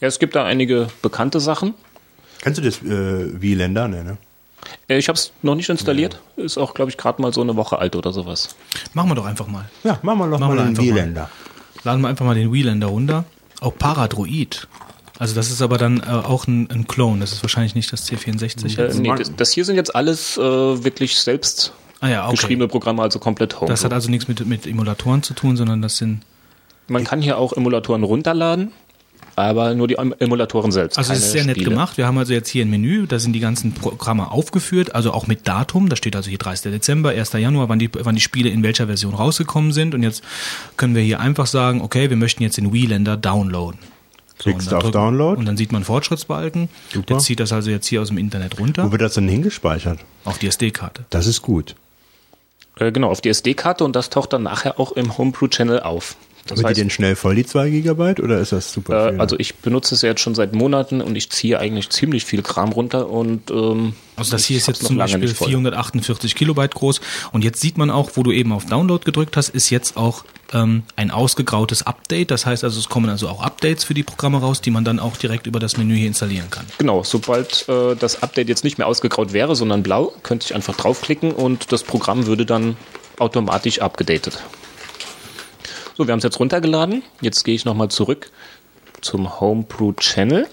Ja, es gibt da einige bekannte Sachen. Kennst du das äh, wie Länder? Nee, ne? Äh, Ich habe es noch nicht installiert. Ist auch, glaube ich, gerade mal so eine Woche alt oder sowas. Machen wir doch einfach mal. Ja, machen wir doch Machen wir mal den einfach mal. Laden wir einfach mal den Wieländer runter. Auch Paradroid. Also das ist aber dann äh, auch ein, ein Clone. Das ist wahrscheinlich nicht das C64. Äh, nee, das, das hier sind jetzt alles äh, wirklich selbst ah ja, okay. geschriebene Programme, also komplett Home. Das hat also nichts mit, mit Emulatoren zu tun, sondern das sind. Man kann hier auch Emulatoren runterladen, aber nur die Em- Emulatoren selbst. Also es ist sehr nett Spiele. gemacht. Wir haben also jetzt hier ein Menü, da sind die ganzen Programme aufgeführt, also auch mit Datum. Da steht also hier 30. Dezember, 1. Januar, wann die, wann die Spiele in welcher Version rausgekommen sind. Und jetzt können wir hier einfach sagen, okay, wir möchten jetzt den Wii-Länder downloaden. So, Klickst und du dann auf drücken- Download. Und dann sieht man einen Fortschrittsbalken. Super. Der zieht das also jetzt hier aus dem Internet runter Wo wird das denn hingespeichert? auf die SD-Karte. Das ist gut. Äh, genau, auf die SD-Karte und das taucht dann nachher auch im Homebrew-Channel auf. Das Wird die heißt, denn schnell voll, die 2 Gigabyte, oder ist das super äh, also ich benutze es ja jetzt schon seit Monaten und ich ziehe eigentlich ziemlich viel Kram runter und ähm, Also das hier ist jetzt zum Beispiel nicht voll. 448 Kilobyte groß. Und jetzt sieht man auch, wo du eben auf Download gedrückt hast, ist jetzt auch ähm, ein ausgegrautes Update. Das heißt also, es kommen also auch Updates für die Programme raus, die man dann auch direkt über das Menü hier installieren kann. Genau, sobald äh, das Update jetzt nicht mehr ausgegraut wäre, sondern blau, könnte ich einfach draufklicken und das Programm würde dann automatisch abgedatet. So, wir haben es jetzt runtergeladen. Jetzt gehe ich nochmal zurück zum Homebrew Channel.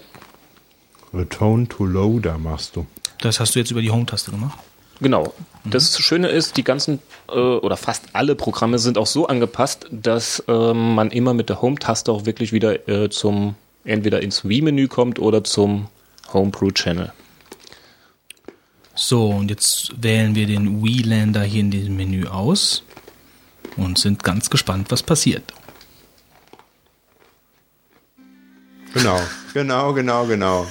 Return to Loader machst du. Das hast du jetzt über die Home-Taste gemacht. Genau. Das Schöne ist, die ganzen äh, oder fast alle Programme sind auch so angepasst, dass ähm, man immer mit der Home-Taste auch wirklich wieder äh, zum entweder ins Wii-Menü kommt oder zum Homebrew Channel. So, und jetzt wählen wir den Wii-Länder hier in diesem Menü aus und sind ganz gespannt, was passiert. Genau, genau, genau, genau.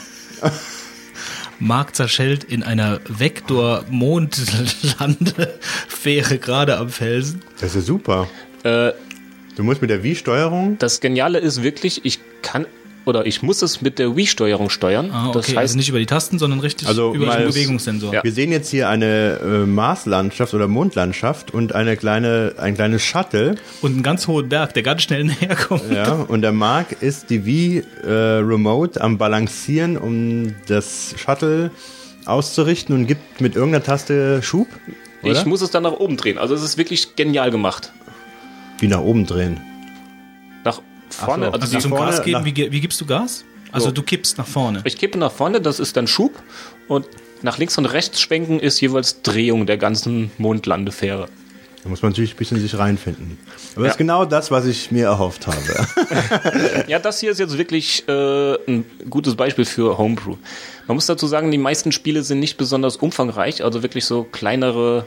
Mark zerschellt in einer Vektor-Mondlandefähre gerade am Felsen. Das ist super. Äh, Du musst mit der Wii-Steuerung Das Geniale ist wirklich, ich kann oder ich muss es mit der Wii-Steuerung steuern. Ah, okay, Das heißt, also nicht über die Tasten, sondern richtig Also über den Bewegungssensor. Ja. Wir sehen jetzt hier eine äh, Marslandschaft oder Mondlandschaft und eine kleine, ein kleines Shuttle. Und einen ganz hohen Berg, der ganz schnell [LAUGHS] näher kommt. Ja, und der Mark ist die Wii äh, Remote am Balancieren, um das Shuttle auszurichten und gibt mit irgendeiner Taste Schub. Oder? ich muss es dann nach oben drehen. Also es ist wirklich genial gemacht. Wie nach oben drehen. Nach vorne, so. also, Also zum vorne Gas geben, wie, wie gibst du Gas? Also So. du kippst nach vorne. ich kippe nach vorne, das ist dann Schub und nach links und rechts schwenken ist jeweils Drehung der ganzen Mondlandefähre. Da muss man natürlich ein bisschen sich reinfinden. Aber das Ja. ist genau das, was ich mir erhofft habe. [LAUGHS] Ja, das hier ist jetzt wirklich äh, ein gutes Beispiel für Homebrew. Man muss dazu sagen, die meisten Spiele sind nicht besonders umfangreich, also wirklich so kleinere,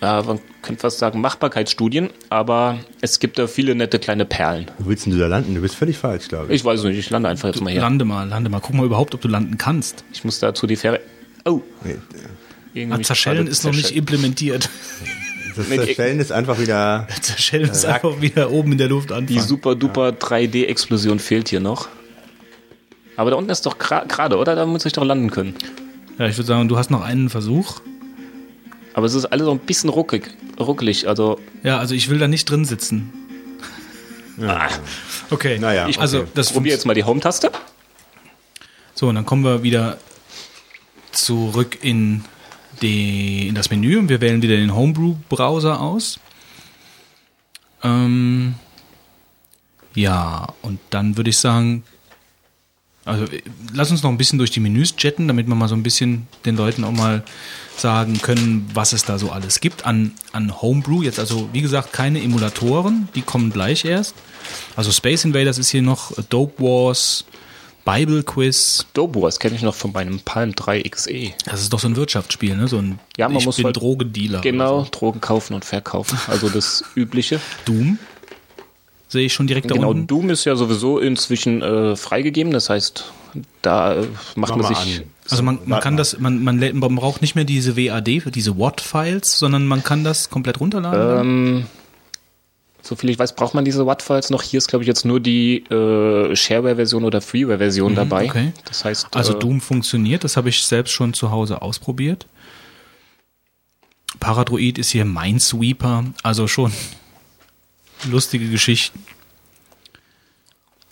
ja, man könnte fast sagen Machbarkeitsstudien, aber es gibt da viele nette kleine Perlen. Wo willst denn du da landen? Du bist völlig falsch, glaube ich. Ich weiß nicht, ich lande einfach jetzt mal hier. Lande mal, lande mal. Guck mal überhaupt, ob du landen kannst. Ich muss dazu die Fähre. Oh, Nee, irgendwie Ah, Zerschellen ist noch nicht implementiert. [LAUGHS] Das Nee, die- Zerstellen ist einfach wieder. [LAUGHS] Zerschellen ist einfach wieder oben in der Luft Die anfangen. super duper 3D-Explosion fehlt hier noch. Aber da unten ist doch gerade, oder? Da muss ich doch landen können. Ja, ich würde sagen, du hast noch einen Versuch. Aber es ist alles so ein bisschen ruckig, ruckelig. Also Ja, also ich will da nicht drin sitzen. ah, Okay. Naja, ich also okay. das probiere jetzt mal die Home-Taste. So, und dann kommen wir wieder zurück in, die, in das Menü und wir wählen wieder den Homebrew-Browser aus. Ähm, ja, und dann würde ich sagen, also äh, lass uns noch ein bisschen durch die Menüs chatten, damit wir mal so ein bisschen den Leuten auch mal sagen können, was es da so alles gibt an, an Homebrew. Jetzt also, wie gesagt, keine Emulatoren, die kommen gleich erst. Also Space Invaders ist hier noch, Dope Wars, Bible Quiz. Dobo, das kenne ich noch von meinem Palm 3 XE. Das ist doch so ein Wirtschaftsspiel, ne? So ein Ja, man ich muss bin halt- Drogendealer. Genau, oder Drogen kaufen und verkaufen. Also das [LAUGHS] Übliche. So. Doom. Sehe ich schon direkt da Genau, unten. Doom ist ja sowieso inzwischen äh, freigegeben. Das heißt, da äh, macht Mach man sich. an. Also man, man kann das, man, man, man braucht nicht mehr diese WAD, diese WAT-Files, sondern man kann das komplett runterladen. Ähm, so viel ich weiß, braucht man diese Watt-Files noch. Hier ist, glaube ich, jetzt nur die äh, Shareware-Version oder Freeware-Version dabei. Mhm, okay. Das heißt, Also äh, Doom funktioniert, das habe ich selbst schon zu Hause ausprobiert. Paradroid ist hier Minesweeper, also schon [LAUGHS] lustige Geschichten.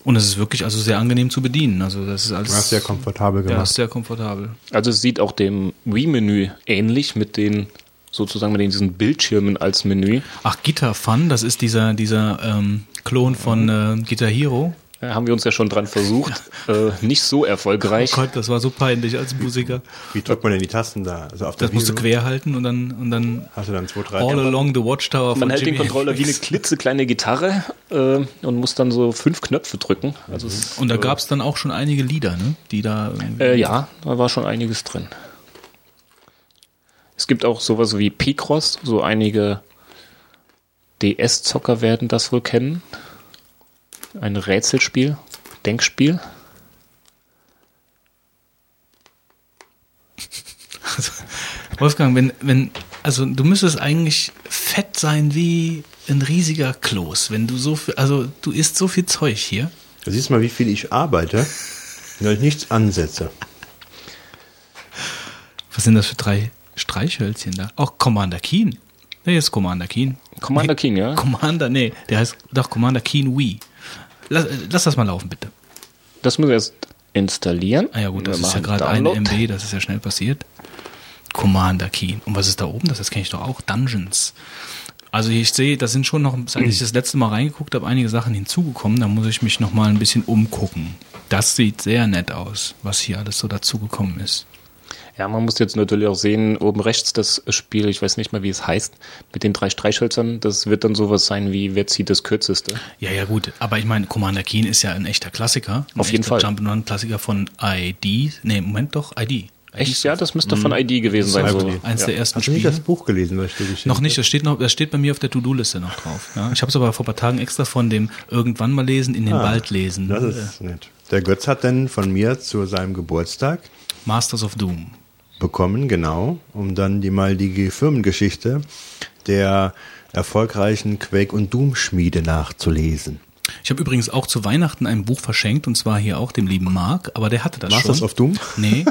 Und es ist wirklich also sehr angenehm zu bedienen. Also das ist alles Du hast sehr komfortabel ja, gemacht. ist sehr komfortabel. Also es sieht auch dem Wii-Menü ähnlich mit den sozusagen mit diesen Bildschirmen als Menü. Ach, Guitar Fun, das ist dieser dieser ähm, Klon von äh, Guitar Hero. Da haben wir uns ja schon dran versucht. äh, nicht so erfolgreich. Oh Gott, das war so peinlich als Musiker. Wie drückt man denn die Tasten da? Also auf Das musst du quer halten und dann und dann Hast du dann zwei, drei All Along the Watchtower von Man hält den Jimi Controller wie eine klitzekleine Gitarre äh, und muss dann so fünf Knöpfe drücken. Also es, Und da gab es dann auch schon einige Lieder, ne? Die da irgendwie- äh, ja, da war schon einiges drin. Es gibt auch sowas wie Picross, so einige DS-Zocker werden das wohl kennen. Ein Rätselspiel, Denkspiel. Wolfgang, wenn, wenn, also du müsstest eigentlich fett sein wie ein riesiger Kloß, wenn du so viel, also du isst so viel Zeug hier. Siehst du mal, wie viel ich arbeite, wenn ich nichts ansetze. Was sind das für drei Streichhölzchen da? Auch Commander Keen. Nee, ist Commander Keen. Commander nee, Keen, ja? Commander, nee, der heißt doch Commander Keen Wii. Lass, lass das mal laufen, bitte. Das müssen wir erst installieren. Ah ja gut, das Wir ist ja gerade eine. MB, das ist ja schnell passiert. Commander Keen. Und was ist da oben? Das, das kenne ich doch auch. Dungeons. Also ich sehe, da sind schon noch, seit ich das letzte Mal reingeguckt habe, einige Sachen hinzugekommen. Da muss ich mich noch mal ein bisschen umgucken. Das sieht sehr nett aus, was hier alles so dazugekommen ist. Ja, man muss jetzt natürlich auch sehen, oben rechts das Spiel, ich weiß nicht mal, wie es heißt, mit den drei Streichhölzern, das wird dann sowas sein wie, wer zieht das kürzeste? Ja, ja gut. Aber ich meine, Commander Keen ist ja ein echter Klassiker. Ein Auf jeden Fall. Jump'n'Run-Klassiker von ID. Nee, Moment doch, ID. Echt? Ja, das müsste von ID gewesen sein. Also So. Eins ja. der ersten Hast du nicht Spiele. das Buch gelesen, was geschickt Noch nicht, das steht noch, das steht bei mir auf der To-Do-Liste noch drauf. Ja, ich habe es aber vor ein paar Tagen extra von dem irgendwann mal lesen in den Ah, Wald lesen. Das ist nett. Der Götz hat dann von mir zu seinem Geburtstag Äh, Masters of Doom. Bekommen, genau, um dann die mal die Firmengeschichte der erfolgreichen Quake- und Doom-Schmiede nachzulesen. Ich habe übrigens auch zu Weihnachten ein Buch verschenkt und zwar hier auch dem lieben Mark, aber der hatte das Masters schon. of Doom? Nee,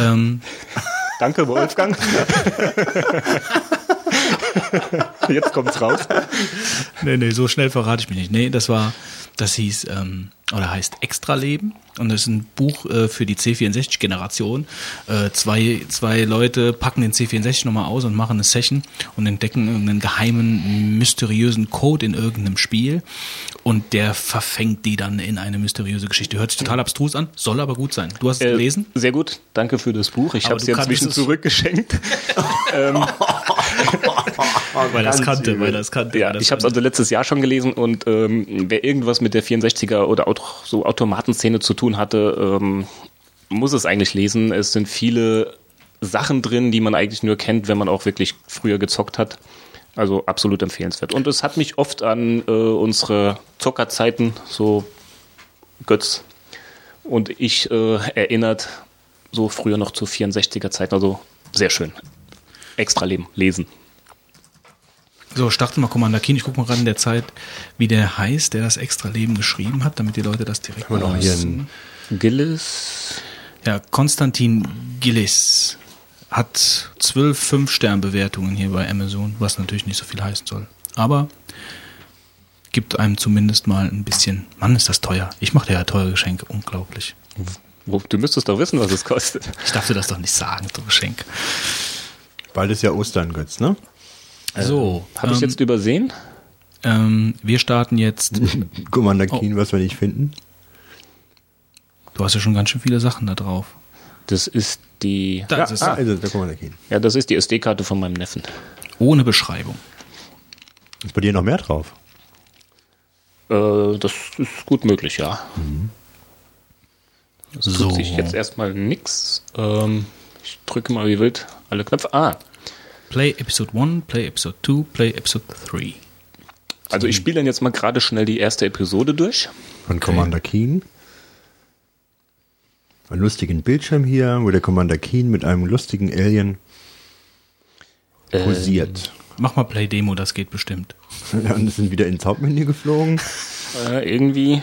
ähm, [LAUGHS] Danke, Wolfgang. [LAUGHS] [LAUGHS] Jetzt kommt's raus. nee, nee, so schnell verrate ich mich nicht. Nee, das war, das hieß, ähm, oder heißt Extraleben und das ist ein Buch äh, für die C64-Generation. Äh, zwei, zwei Leute packen den C64 nochmal aus und machen eine Session und entdecken irgendeinen geheimen, mysteriösen Code in irgendeinem Spiel und der verfängt die dann in eine mysteriöse Geschichte. Hört sich total abstrus an, soll aber gut sein. Du hast es Äh, gelesen? Sehr gut, danke für das Buch. Ich habe es inzwischen es. zurückgeschenkt. [LAUGHS] ähm, Weil es kannte, weil es kannte. ja, es ich habe es also letztes Jahr schon gelesen und ähm, wer irgendwas mit der 64er oder auch so Automatenszene zu tun hatte, ähm, muss es eigentlich lesen. Es sind viele Sachen drin, die man eigentlich nur kennt, wenn man auch wirklich früher gezockt hat. Also absolut empfehlenswert. Und es hat mich oft an äh, unsere Zockerzeiten, so Götz und ich, äh, erinnert, so früher noch zu 64er Zeiten. Also sehr schön. Extra Leben, lesen. So, starte mal Commander Keen. Ich gucke mal gerade in der Zeit, wie der heißt, der das extra Leben geschrieben hat, damit die Leute das direkt Haben wir noch hier wissen. einen Gillis. Ja, Konstantin Gillis hat zwölf Fünf-Stern-Bewertungen hier bei Amazon, was natürlich nicht so viel heißen soll. Aber gibt einem zumindest mal ein bisschen. Mann, ist das teuer. Ich mache dir ja teure Geschenke, unglaublich. Du müsstest doch wissen, was es kostet. Ich darf dir das doch nicht sagen, so Geschenk. Bald ist ja Ostern, Götz, ne? So, Habe ich ähm, jetzt übersehen? ähm, wir starten jetzt. [LAUGHS] Commander Keen, was wir nicht finden. Du hast ja schon ganz schön viele Sachen da drauf. Das ist die. Da Ja, ist es. ah, also der Commander Keen. Ja, das ist die SD-Karte von meinem Neffen. Ohne Beschreibung. Ist bei dir noch mehr drauf? Äh, das ist gut möglich, ja. Es so. tut sich jetzt erstmal nix. Ähm, ich drücke mal wie wild alle Knöpfe. Ah. Play Episode 1, Play Episode 2, Play Episode 3. Also ich spiele dann jetzt mal gerade schnell die erste Episode durch. Von okay. Commander Keen. Einen lustigen Bildschirm hier, wo der Commander Keen mit einem lustigen Alien ähm, posiert. Mach mal Play Demo, das geht bestimmt. [LAUGHS] Ja, und sind wieder ins Hauptmenü geflogen. Äh, irgendwie.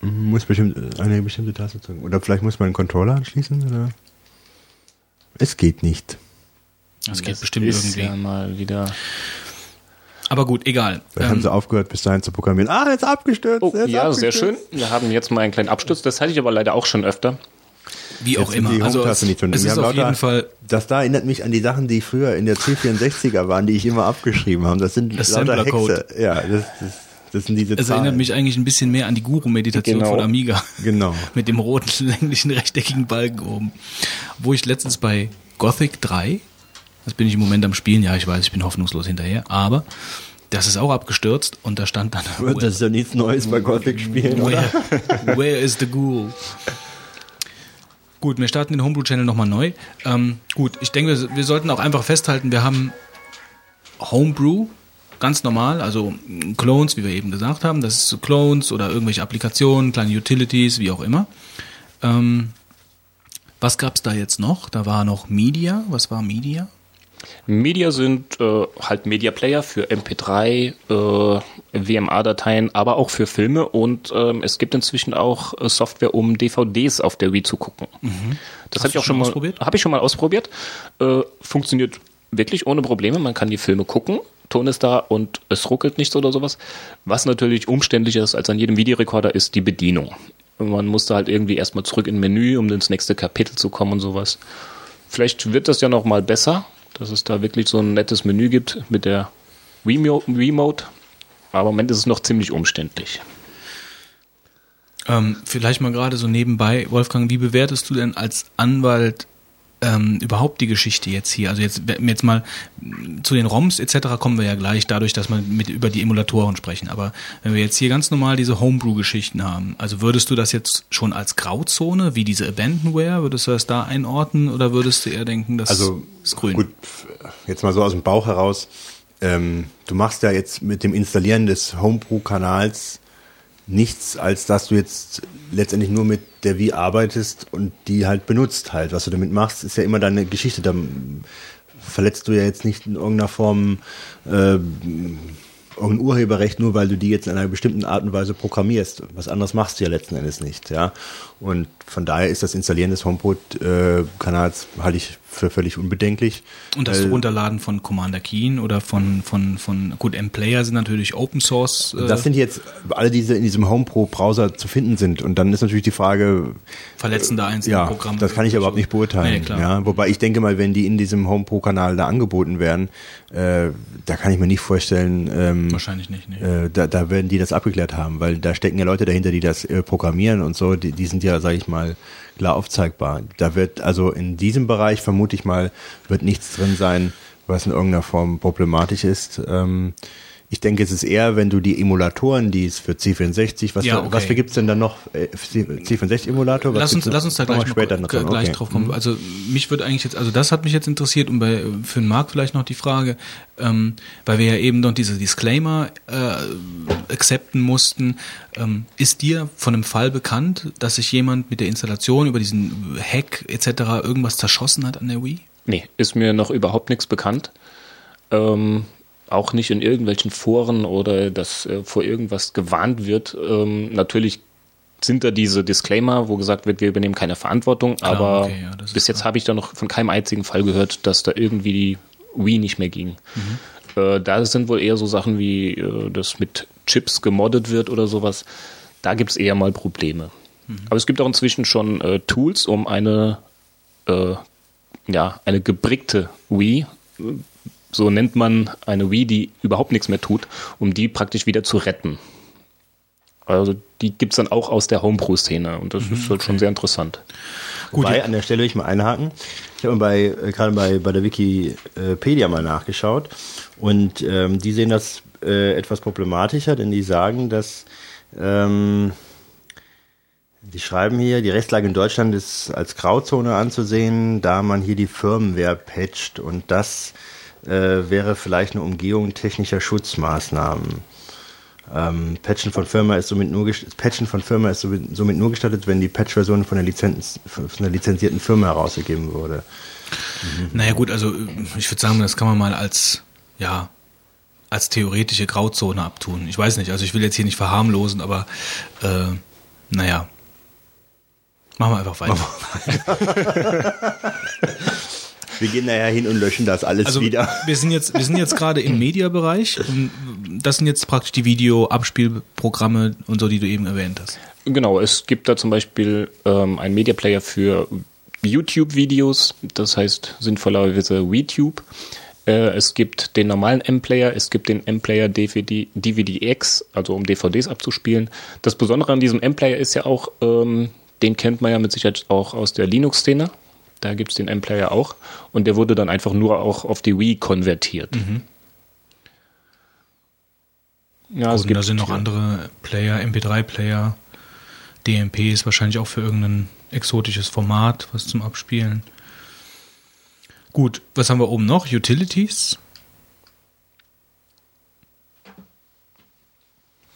Muss bestimmt eine bestimmte Taste drücken. Oder vielleicht muss man einen Controller anschließen, oder? Es geht nicht. Das geht das bestimmt ist irgendwie. Ja mal wieder. Aber gut, egal. Vielleicht ähm, haben sie aufgehört, bis dahin zu programmieren. Ah, jetzt abgestürzt. Oh, jetzt ja, abgestürzt. sehr schön. Wir haben jetzt mal einen kleinen Absturz. Das hatte ich aber leider auch schon öfter. Wie auch immer. also es, nicht es ist auf jeden Fall. Das da erinnert mich an die Sachen, die früher in der C64er waren, die ich immer abgeschrieben habe. Das sind das lauter Hexe. Ja, das, das, das sind diese Es Zahlen. erinnert mich eigentlich ein bisschen mehr an die Guru-Meditation genau. von Amiga. Genau. [LAUGHS] Mit dem roten, [LAUGHS] länglichen, rechteckigen Balken oben. Wo ich letztens bei Gothic 3, das bin ich im Moment am Spielen, ja, ich weiß, ich bin hoffnungslos hinterher, aber das ist auch abgestürzt und da stand dann. Das ist ja nichts Neues bei Gothic spielen, where, where is the ghoul? Gut, wir starten den Homebrew-Channel nochmal neu. Ähm, gut, ich denke, wir, wir, sollten auch einfach festhalten, wir haben Homebrew, ganz normal, also Clones, wie wir eben gesagt haben. Das ist so Clones oder irgendwelche Applikationen, kleine Utilities, wie auch immer. Ähm, was gab es da jetzt noch? Da war noch Media. Was war Media? Media sind äh, halt Media Player für MP3, äh, WMA-Dateien, aber auch für Filme und ähm, es gibt inzwischen auch äh, Software, um DVDs auf der Wii zu gucken. Mhm. Das habe ich auch schon mal ausprobiert. Habe ich schon mal ausprobiert. Äh, funktioniert wirklich ohne Probleme. Man kann die Filme gucken. Ton ist da und es ruckelt nichts oder sowas. Was natürlich umständlicher ist als an jedem Videorekorder ist die Bedienung. Man musste halt irgendwie erstmal zurück in Menü, um ins nächste Kapitel zu kommen und sowas. Vielleicht wird das ja noch mal besser, dass es da wirklich so ein nettes Menü gibt mit der Remote. Aber im Moment ist es noch ziemlich umständlich. Ähm, vielleicht mal gerade so nebenbei, Wolfgang, wie bewertest du denn als Anwalt ähm, überhaupt die Geschichte jetzt hier? Also jetzt, jetzt mal zu den ROMs etc. kommen wir ja gleich dadurch, dass wir mit über die Emulatoren sprechen. Aber wenn wir jetzt hier ganz normal diese Homebrew-Geschichten haben, also würdest du das jetzt schon als Grauzone, wie diese Abandonware, würdest du das da einordnen oder würdest du eher denken, das also, ist grün? Gut, jetzt mal so aus dem Bauch heraus. Ähm, du machst ja jetzt mit dem Installieren des Homebrew-Kanals nichts, als dass du jetzt letztendlich nur mit der Wii arbeitest und die halt benutzt halt. Was du damit machst, ist ja immer deine Geschichte. Da verletzt du ja jetzt nicht in irgendeiner Form äh, irgendein Urheberrecht, nur weil du die jetzt in einer bestimmten Art und Weise programmierst. Was anderes machst du ja letzten Endes nicht, ja. Und von daher ist das Installieren des HomePod-Kanals äh, halte ich für völlig unbedenklich. Und das Runterladen von Commander Keen oder von, von, von, gut, M-Player sind natürlich Open Source. Äh das sind jetzt alle, die in diesem HomePro-Browser zu finden sind. Und dann ist natürlich die Frage. Verletzen da einzelne ja, Programme. Das kann ich überhaupt nicht beurteilen. Nee, ja, wobei ich denke mal, wenn die in diesem HomePro-Kanal da angeboten werden, äh, da kann ich mir nicht vorstellen. Ähm, Wahrscheinlich nicht, nee. äh, da, da werden die das abgeklärt haben, weil da stecken ja Leute dahinter, die das äh, programmieren und so. Die, die sind ja, sage ich mal, klar aufzeigbar. Da wird also in diesem Bereich vermute ich mal wird nichts drin sein, was in irgendeiner Form problematisch ist. Ähm, ich denke, es ist eher, wenn du die Emulatoren, die es für C64, was, ja, okay. was für gibt's denn dann noch? Äh, C64-Emulator? Lass uns, lass uns da gleich, später noch gleich okay. drauf kommen. Also mich würde eigentlich jetzt, also das hat mich jetzt interessiert und bei, für den Markt vielleicht noch die Frage, ähm, weil wir ja eben noch diese Disclaimer äh, accepten mussten. Ähm, ist dir von einem Fall bekannt, dass sich jemand mit der Installation über diesen Hack etc. irgendwas zerschossen hat an der Wii? Nee, ist mir noch überhaupt nichts bekannt. Ähm, auch nicht in irgendwelchen Foren oder dass äh, vor irgendwas gewarnt wird. Ähm, natürlich sind da diese Disclaimer, wo gesagt wird, wir übernehmen keine Verantwortung, Klar, aber okay, ja, bis jetzt habe ich da noch von keinem einzigen Fall gehört, dass da irgendwie die Wii nicht mehr ging. Mhm. Äh, da sind wohl eher so Sachen wie, äh, dass mit Chips gemoddet wird oder sowas. Da gibt es eher mal Probleme. Mhm. Aber es gibt auch inzwischen schon äh, Tools, um eine, äh, ja, eine gebrickte Wii so nennt man eine Wii, die überhaupt nichts mehr tut, um die praktisch wieder zu retten. Also die gibt es dann auch aus der Homebrew-Szene und das mhm, ist halt okay. schon sehr interessant. Gut, Wobei, an der Stelle will ich mal einhaken. Ich habe bei, äh, gerade bei, bei der Wikipedia mal nachgeschaut und ähm, die sehen das äh, etwas problematischer, denn die sagen, dass ähm, Die schreiben hier, die Rechtslage in Deutschland ist als Grauzone anzusehen, da man hier die Firmware patcht und das äh, wäre vielleicht eine Umgehung technischer Schutzmaßnahmen. Ähm, Patchen von Firma ist somit nur Patchen von Firma ist somit, somit nur gestattet, wenn die Patch-Version von, der Lizenz, von der lizenzierten Firma herausgegeben wurde. Mhm. Naja gut, also ich würde sagen, das kann man mal als ja als theoretische Grauzone abtun. Ich weiß nicht, also ich will jetzt hier nicht verharmlosen, aber äh, naja, Machen wir einfach weiter. [LAUGHS] [LAUGHS] wir gehen daher hin und löschen das alles also, wieder. Wir sind jetzt, wir sind jetzt gerade im Media-Bereich. Das sind jetzt praktisch die Video-Abspielprogramme und so, die du eben erwähnt hast. Genau, es gibt da zum Beispiel ähm, einen Media-Player für YouTube-Videos, das heißt sinnvollerweise WeTube. Äh, es gibt den normalen M-Player, es gibt den M-Player DVD, DVD-X, also um DVDs abzuspielen. Das Besondere an diesem M-Player ist ja auch, ähm, den kennt man ja mit Sicherheit auch aus der Linux-Szene. Da gibt es den M-Player auch. Und der wurde dann einfach nur auch auf die Wii konvertiert. Mhm. Ja, es gibt, da sind noch andere Player, MP3-Player. DMP ist wahrscheinlich auch für irgendein exotisches Format, was zum Abspielen. Gut, was haben wir oben noch? Utilities.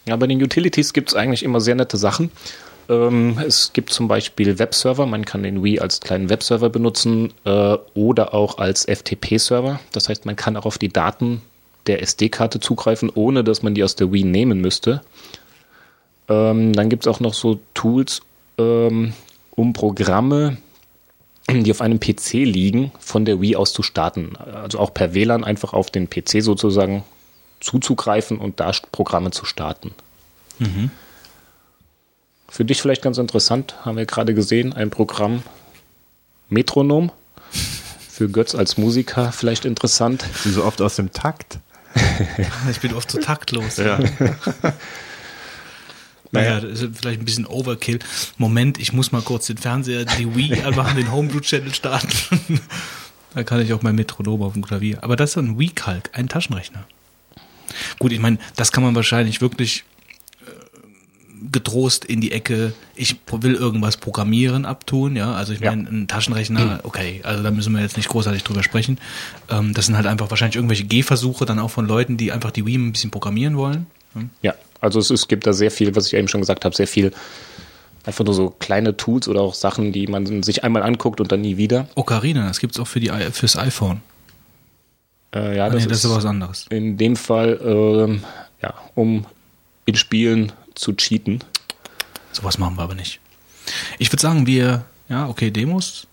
Ja, bei den Utilities gibt es eigentlich immer sehr nette Sachen. Ähm, es gibt zum Beispiel Webserver, man kann den Wii als kleinen Webserver benutzen äh, oder auch als FTP-Server. Das heißt, man kann auch auf die Daten der SD-Karte zugreifen, ohne dass man die aus der Wii nehmen müsste. Ähm, dann gibt es auch noch so Tools, ähm, um Programme, die auf einem PC liegen, von der Wii aus zu starten. Also auch per WLAN einfach auf den PC sozusagen zuzugreifen und da Programme zu starten. Mhm. Für dich vielleicht ganz interessant, haben wir gerade gesehen, ein Programm Metronom. Für Götz als Musiker vielleicht interessant. Du so oft aus dem Takt. ich bin oft so taktlos. Ja. [LAUGHS] Naja, das ist vielleicht ein bisschen Overkill. Moment, ich muss mal kurz den Fernseher, die Wii [LAUGHS] einfach den Homebrew-Channel starten. da kann ich auch mein Metronom auf dem Klavier. Aber das ist ein Wii-Calc, ein Taschenrechner. Gut, ich meine, das kann man wahrscheinlich wirklich getrost in die Ecke, ich will irgendwas programmieren abtun, ja. Also ich meine, ein Taschenrechner, okay, also da müssen wir jetzt nicht großartig drüber sprechen. Ähm, das sind halt einfach wahrscheinlich irgendwelche Gehversuche dann auch von Leuten, die einfach die Wii ein bisschen programmieren wollen. Hm? Ja, also es, es gibt da sehr viel, was ich eben schon gesagt habe, sehr viel einfach nur so kleine Tools oder auch Sachen, die man sich einmal anguckt und dann nie wieder. Ocarina, das gibt's auch für die fürs iPhone. Äh, ja, ah, das, nee, das ist, ist was anderes. In dem Fall, ähm, ja, um in Spielen zu cheaten. Sowas machen wir aber nicht. Ich würde sagen, wir, ja, okay, Demos.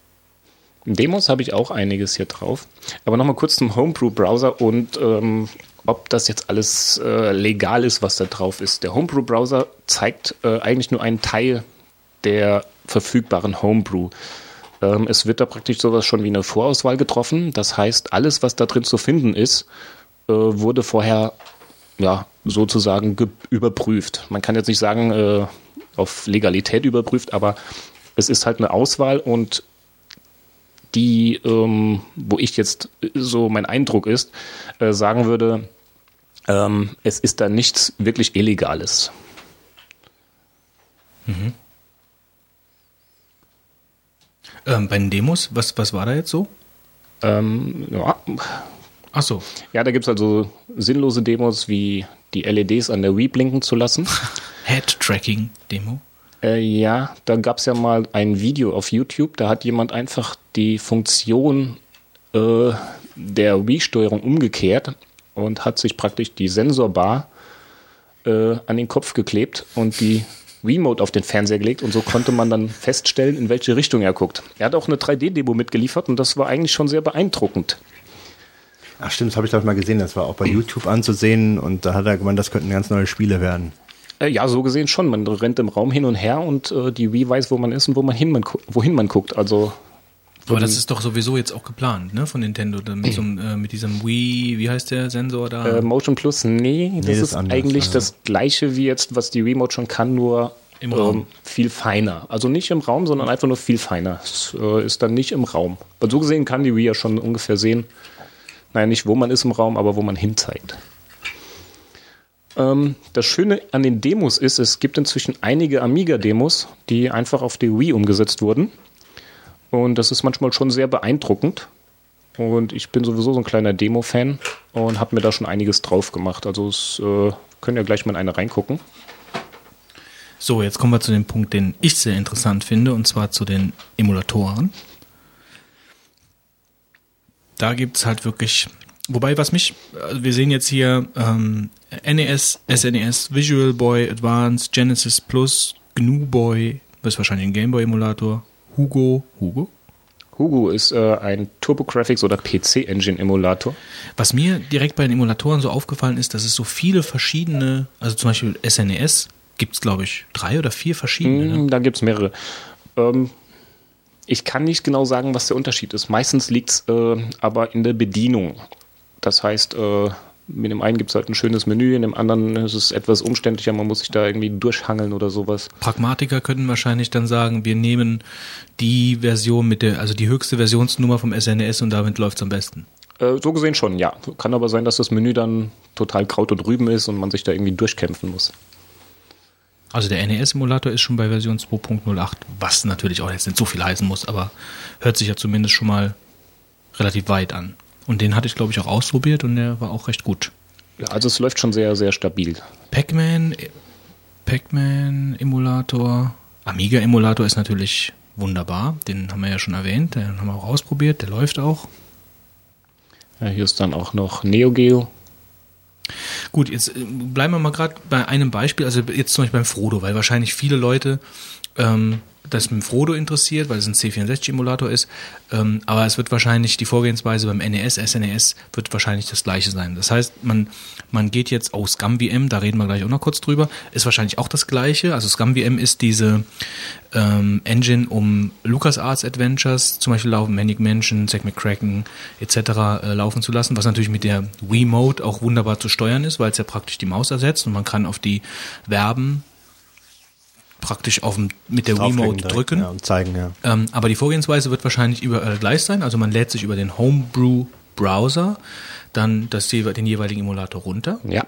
Demos habe ich auch einiges hier drauf. Aber nochmal kurz zum Homebrew-Browser und ähm, ob das jetzt alles äh, legal ist, was da drauf ist. Der Homebrew-Browser zeigt äh, eigentlich nur einen Teil der verfügbaren Homebrew. Ähm, es wird da praktisch sowas schon wie eine Vorauswahl getroffen. Das heißt, alles, was da drin zu finden ist, äh, wurde vorher ja, sozusagen überprüft. Man kann jetzt nicht sagen, äh, auf Legalität überprüft, aber es ist halt eine Auswahl und die, ähm, wo ich jetzt so mein Eindruck ist, äh, sagen würde, ähm, es ist da nichts wirklich Illegales. Mhm. Ähm, bei den Demos, was, was war da jetzt so? Ähm, ja, Ach so. Ja, da gibt es also sinnlose Demos wie die LEDs an der Wii blinken zu lassen. [LAUGHS] Head-Tracking-Demo? Äh, ja, da gab es ja mal ein Video auf YouTube, da hat jemand einfach die Funktion äh, der Wii-Steuerung umgekehrt und hat sich praktisch die Sensorbar äh, an den Kopf geklebt und die Remote auf den Fernseher gelegt und so konnte man dann feststellen, in welche Richtung er guckt. Er hat auch eine 3D-Demo mitgeliefert und das war eigentlich schon sehr beeindruckend. Ach stimmt, das habe ich doch mal gesehen. Das war auch bei YouTube anzusehen und da hat er gemeint, das könnten ganz neue Spiele werden. Äh, ja, so gesehen schon. Man rennt im Raum hin und her und äh, die Wii weiß, wo man ist und wo man hin, man, wohin man guckt. Also aber das ist doch sowieso jetzt auch geplant, ne, von Nintendo, mit, so, äh, mit diesem Wii, wie heißt der Sensor da? Äh, Motion Plus, nee, das, nee, das ist, anders, eigentlich ja. das gleiche wie jetzt, was die Remote schon kann, nur Im Raum. Ähm, viel feiner. Also nicht im Raum, sondern einfach nur viel feiner. Es äh, ist dann nicht im Raum. Weil so gesehen kann die Wii ja schon ungefähr sehen, Nein, nicht wo man ist im Raum, aber wo man hin zeigt. Ähm, das Schöne an den Demos ist, es gibt inzwischen einige Amiga-Demos, die einfach auf die Wii umgesetzt wurden. Und das ist manchmal schon sehr beeindruckend. Und ich bin sowieso so ein kleiner Demo-Fan und habe mir da schon einiges drauf gemacht. Also es äh, können ja gleich mal in eine reingucken. So, jetzt kommen wir zu dem Punkt, den ich sehr interessant finde, und zwar zu den Emulatoren. Da gibt es halt wirklich, wobei was mich, also wir sehen jetzt hier ähm, NES, SNES, Visual Boy Advance, Genesis Plus, GNU Boy, das ist wahrscheinlich ein Game Boy Emulator, Hugo, Hugo? Hugo ist äh, ein TurboGrafx oder PC-Engine-Emulator. Was mir direkt bei den Emulatoren so aufgefallen ist, dass es so viele verschiedene, also zum Beispiel SNES, gibt es glaube ich drei oder vier verschiedene. Mm, Ne? Da gibt es mehrere. Ähm, ich kann nicht genau sagen, was der Unterschied ist. Meistens liegt es äh, aber in der Bedienung. Das heißt, äh, mit dem einen gibt es halt ein schönes Menü, in dem anderen ist es etwas umständlicher, man muss sich da irgendwie durchhangeln oder sowas. Pragmatiker könnten wahrscheinlich dann sagen, wir nehmen die Version mit der, also die höchste Versionsnummer vom SNES und damit läuft es am besten. Äh, so gesehen schon, ja. Kann aber sein, dass das Menü dann total Kraut und Rüben ist und man sich da irgendwie durchkämpfen muss. Also der NES-Emulator ist schon bei Version 2.08, was natürlich auch jetzt nicht so viel heißen muss, aber hört sich ja zumindest schon mal relativ weit an. Und den hatte ich, glaube ich, auch ausprobiert und der war auch recht gut. Ja, also es läuft schon sehr, sehr stabil. Pac-Man, Pac-Man-Emulator, Amiga-Emulator ist natürlich wunderbar. Den haben wir ja schon erwähnt, den haben wir auch ausprobiert, der läuft auch. Ja, hier ist dann auch noch Neo Geo. Gut, jetzt äh, bleiben wir mal gerade bei einem Beispiel, also jetzt zum Beispiel beim Frodo, weil wahrscheinlich viele Leute ähm, das mit Frodo interessiert, weil es ein C64-Emulator ist, ähm, aber es wird wahrscheinlich die Vorgehensweise beim NES, SNES wird wahrscheinlich das gleiche sein. Das heißt, man, man geht jetzt aus ScumVM, da reden wir gleich auch noch kurz drüber, ist wahrscheinlich auch das gleiche. Also ScumVM ist diese ähm, Engine, um LucasArts Adventures, zum Beispiel laufen Manic Mansion, Zack McCracken etc. Äh, laufen zu lassen, was natürlich mit der Wii-Mode auch wunderbar zu steuern ist, weil es ja praktisch die Maus ersetzt und man kann auf die Verben praktisch auf dem, mit der direkt, drücken. Ja, und zeigen, ja. Ähm, aber die Vorgehensweise wird wahrscheinlich überall gleich sein. Also man lädt sich über den Homebrew-Browser dann das, den jeweiligen Emulator runter Ja.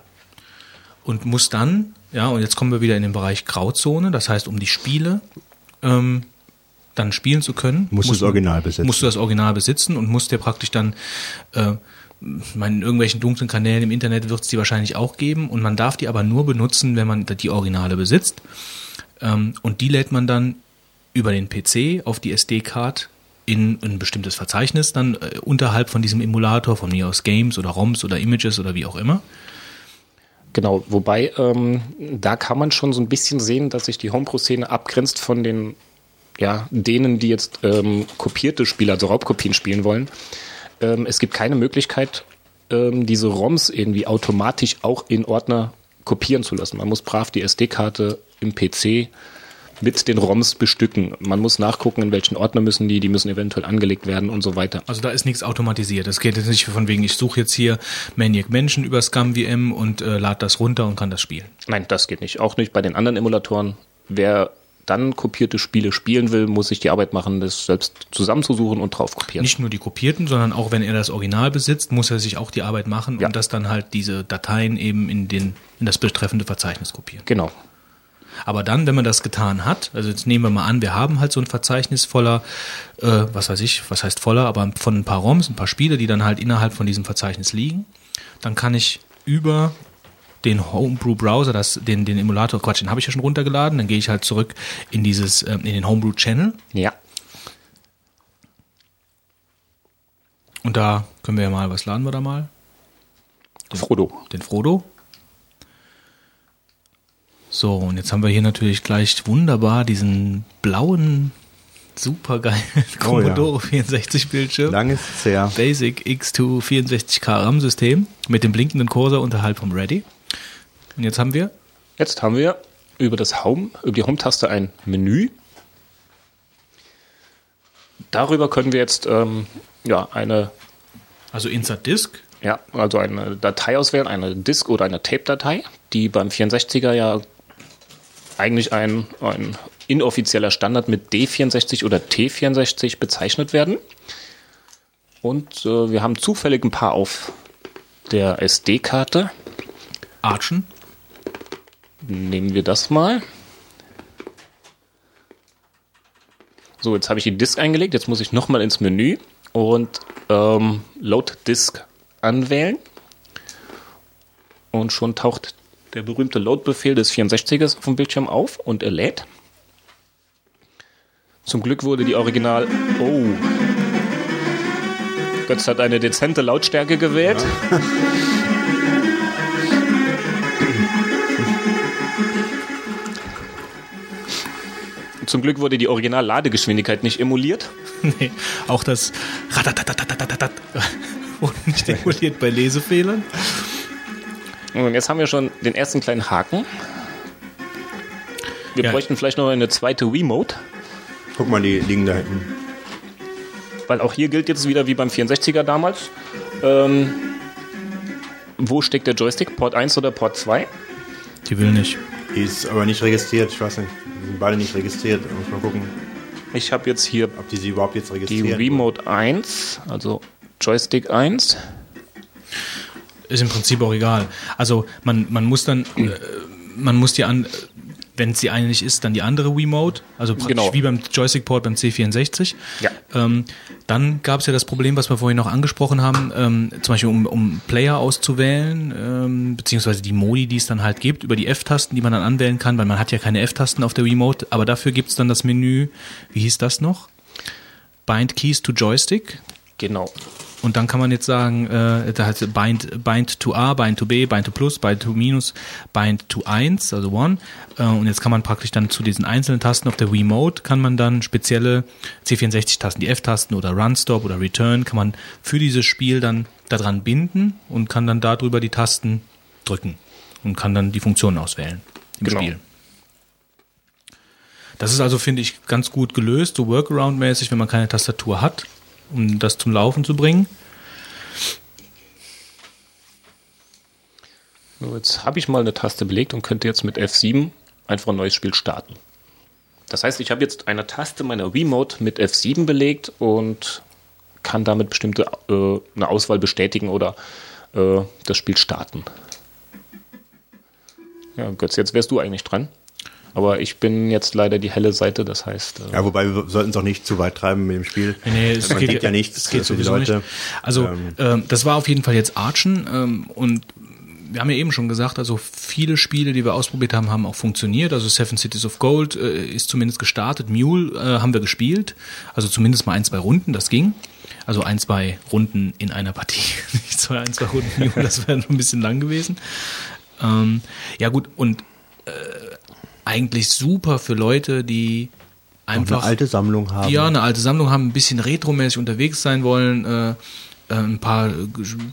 und muss dann, ja, und jetzt kommen wir wieder in den Bereich Grauzone, das heißt, um die Spiele ähm, dann spielen zu können, Musst du das Original besitzen. musst du das Original besitzen und musst dir praktisch dann, äh, ich meine, in irgendwelchen dunklen Kanälen im Internet wird es die wahrscheinlich auch geben und man darf die aber nur benutzen, wenn man die Originale besitzt. Ähm, und die lädt man dann über den PC auf die SD-Card in ein bestimmtes Verzeichnis dann äh, unterhalb von diesem Emulator, von mir aus Games oder ROMs oder Images oder wie auch immer. Genau, wobei ähm, da kann man schon so ein bisschen sehen, dass sich die Homepro-Szene abgrenzt von den, ja, denen, die jetzt ähm, kopierte Spiele, also Raubkopien spielen wollen. Ähm, es gibt keine Möglichkeit, ähm, diese ROMs irgendwie automatisch auch in Ordner kopieren zu lassen. Man muss brav die SD-Karte im PC mit den ROMs bestücken. Man muss nachgucken, in welchen Ordner müssen die, die müssen eventuell angelegt werden und so weiter. Also da ist nichts automatisiert. Es geht jetzt nicht von wegen, ich suche jetzt hier Maniac Mansion über ScumVM und äh, lade das runter und kann das spielen. Nein, das geht nicht. Auch nicht bei den anderen Emulatoren. Wer dann kopierte Spiele spielen will, muss sich die Arbeit machen, das selbst zusammenzusuchen und drauf kopieren. Nicht nur die kopierten, sondern auch wenn er das Original besitzt, muss er sich auch die Arbeit machen Ja. und das dann halt diese Dateien eben in den in das betreffende Verzeichnis kopieren. Genau. Aber dann, wenn man das getan hat, also jetzt nehmen wir mal an, wir haben halt so ein Verzeichnis voller, äh, was weiß ich, was heißt voller, aber von ein paar ROMs, ein paar Spiele, die dann halt innerhalb von diesem Verzeichnis liegen, dann kann ich über den Homebrew-Browser, das, den, den Emulator, Quatsch, den habe ich ja schon runtergeladen, dann gehe ich halt zurück in dieses, ähm, in den Homebrew-Channel Ja. und da können wir ja mal, was laden wir da mal? Frodo. den Frodo. So, und jetzt haben wir hier natürlich gleich wunderbar diesen blauen, supergeilen Oh ja. Commodore 64 Bildschirm. Lang ist es her. Basic X2 64K RAM-System mit dem blinkenden Cursor unterhalb vom Ready. Und jetzt haben wir, Jetzt haben wir über das Home, über die Home-Taste ein Menü. Darüber können wir jetzt ähm, ja, eine, also Insert Disk, ja, also eine Datei auswählen, eine Disk- oder eine Tape-Datei, die beim 64er ja eigentlich ein, ein inoffizieller Standard mit D64 oder T64 bezeichnet werden. Und äh, wir haben zufällig ein paar auf der SD-Karte. Archen. nehmen wir das mal. So, jetzt habe ich die Disk eingelegt. Jetzt muss ich nochmal ins Menü und ähm, Load Disk anwählen. Und schon taucht der berühmte Load-Befehl des 64ers auf dem Bildschirm auf und er lädt. Zum Glück wurde die Original. Oh. Götz hat eine dezente Lautstärke gewählt. Ja. Zum Glück wurde die Original-Ladegeschwindigkeit nicht emuliert. [LAUGHS] Nee, auch das wurde nicht emuliert bei Lesefehlern. Und jetzt haben wir schon den ersten kleinen Haken. Wir ja. bräuchten vielleicht noch eine zweite Wiimote. Guck mal, die liegen da hinten. Weil auch hier gilt jetzt wieder wie beim 64er damals. Ähm, wo steckt der Joystick? Port 1 oder Port 2? Die will nicht. Die ist aber nicht registriert, ich weiß nicht. Die sind beide nicht registriert, muss mal gucken. Ich habe jetzt hier ob die sie überhaupt jetzt registrieren. Die Remote 1, also Joystick 1 ist im Prinzip auch egal. Also man, man muss dann, äh, man muss die an, wenn es die eine nicht ist, dann die andere Wiimote, also praktisch genau. wie beim Joystick-Port beim C64. Ja. Ähm, dann gab es ja das Problem, was wir vorhin noch angesprochen haben, ähm, zum Beispiel um, um Player auszuwählen, ähm, beziehungsweise die Modi, die es dann halt gibt, über die F-Tasten, die man dann anwählen kann, weil man hat ja keine F-Tasten auf der Wiimote, aber dafür gibt es dann das Menü, wie hieß das noch? Bind Keys to Joystick. Genau. Und dann kann man jetzt sagen, äh, da hat bind, bind to A, bind to B, bind to plus, bind to minus, bind to 1, also 1. Äh, und jetzt kann man praktisch dann zu diesen einzelnen Tasten auf der Remote kann man dann spezielle C64-Tasten, die F-Tasten oder Run, Stop oder Return, kann man für dieses Spiel dann daran binden und kann dann darüber die Tasten drücken und kann dann die Funktionen auswählen im genau. Spiel. Das ist also, finde ich, ganz gut gelöst, so Workaround-mäßig, wenn man keine Tastatur hat um das zum Laufen zu bringen. Jetzt habe ich mal eine Taste belegt und könnte jetzt mit F7 einfach ein neues Spiel starten. Das heißt, ich habe jetzt eine Taste meiner Remote mit F7 belegt und kann damit bestimmte äh, eine Auswahl bestätigen oder äh, das Spiel starten. Ja, Götz, jetzt wärst du eigentlich dran. Aber ich bin jetzt leider die helle Seite, das heißt. Äh ja, wobei wir sollten es auch nicht zu weit treiben mit dem Spiel. Nee, nee es Man geht ja nichts. Es geht sowieso Leute. nicht. Also ähm, ähm, das war auf jeden Fall jetzt Archen ähm, und wir haben ja eben schon gesagt, also viele Spiele, die wir ausprobiert haben, haben auch funktioniert. Also Seven Cities of Gold äh, ist zumindest gestartet. Mule äh, haben wir gespielt. Also zumindest mal ein, zwei Runden, das ging. Also ein, zwei Runden in einer Partie. [LAUGHS] Nicht zwei, ein, zwei Runden Mule, das wäre ein bisschen lang gewesen. Ähm, ja gut, und äh, eigentlich super für Leute, die einfach eine alte Sammlung haben. Ja, eine alte Sammlung haben, ein bisschen retromäßig unterwegs sein wollen, äh, äh ein paar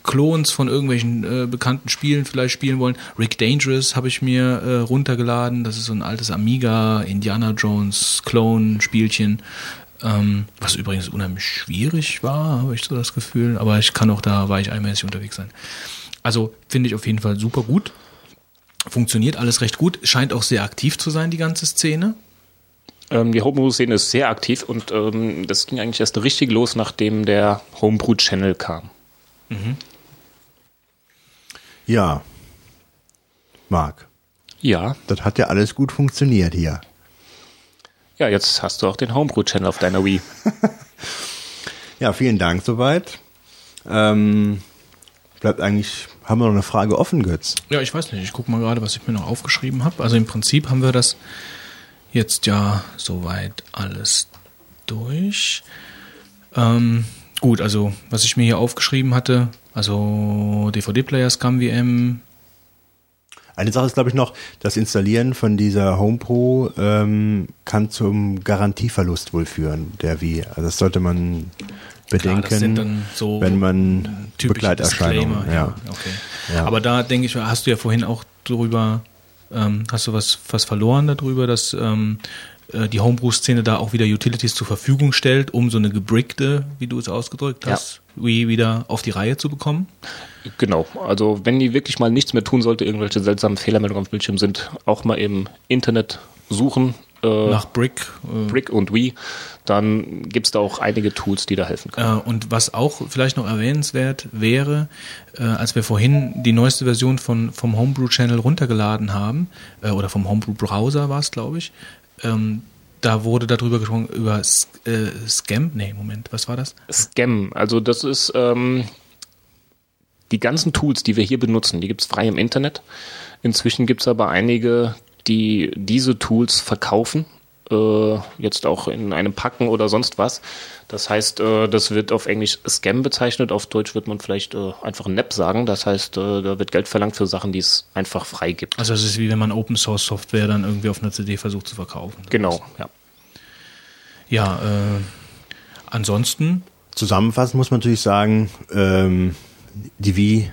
Clones von irgendwelchen äh, bekannten Spielen vielleicht spielen wollen. Rick Dangerous habe ich mir äh, runtergeladen. Das ist so ein altes Amiga, Indiana Jones Clone Spielchen. Ähm, was übrigens unheimlich schwierig war, habe ich so das Gefühl. Aber ich kann auch da weicheimäßig unterwegs sein. Also finde ich auf jeden Fall super gut. Funktioniert alles recht gut, scheint auch sehr aktiv zu sein, die ganze Szene. Ähm, die Homebrew-Szene ist sehr aktiv und ähm, das ging eigentlich erst richtig los, nachdem der Homebrew-Channel kam. Mhm. Ja. Marc. Ja. Das hat ja alles gut funktioniert hier. Ja, jetzt hast du auch den Homebrew-Channel auf deiner Wii. [LAUGHS] ja, vielen Dank soweit. Ähm, bleibt eigentlich, haben wir noch eine Frage offen, Götz? Ja, ich weiß nicht. Ich gucke mal gerade, was ich mir noch aufgeschrieben habe. Also im Prinzip haben wir das jetzt ja soweit alles durch. Ähm, gut, also was ich mir hier aufgeschrieben hatte, also DVD-Player, Scum VM. Eine Sache ist, glaube ich, noch, das Installieren von dieser HomePro ähm, kann zum Garantieverlust wohl führen, der wie. Also das sollte man bedenken, Klar, so wenn man Begleiterscheinungen. Ja. Okay. Ja. Aber da denke ich, hast du ja vorhin auch drüber, ähm, hast du was, was verloren darüber, dass ähm, äh, die Homebrew-Szene da auch wieder Utilities zur Verfügung stellt, um so eine gebrickte, wie du es ausgedrückt hast, ja. Wii wieder auf die Reihe zu bekommen? Genau, also wenn die wirklich mal nichts mehr tun sollte, irgendwelche seltsamen Fehlermeldungen auf dem Bildschirm sind, auch mal im Internet suchen, äh, nach Brick. Äh, Brick und Wii, dann gibt es da auch einige Tools, die da helfen können. Äh, und was auch vielleicht noch erwähnenswert wäre, äh, als wir vorhin die neueste Version von, vom Homebrew Channel runtergeladen haben, äh, oder vom Homebrew Browser war es, glaube ich, ähm, da wurde darüber gesprochen, über äh, Scam. Nee, Moment, was war das? Scam, also das ist ähm, die ganzen Tools, die wir hier benutzen, die gibt es frei im Internet. Inzwischen gibt es aber einige, die diese Tools verkaufen, äh, jetzt auch in einem Packen oder sonst was. Das heißt, äh, das wird auf Englisch Scam bezeichnet, auf Deutsch wird man vielleicht äh, einfach NAP sagen. Das heißt, äh, da wird Geld verlangt für Sachen, die es einfach frei gibt. Also es ist wie wenn man Open Source Software dann irgendwie auf einer CD versucht zu verkaufen. Genau, ja. Ja, äh, ansonsten. Zusammenfassend muss man natürlich sagen, ähm, die Wii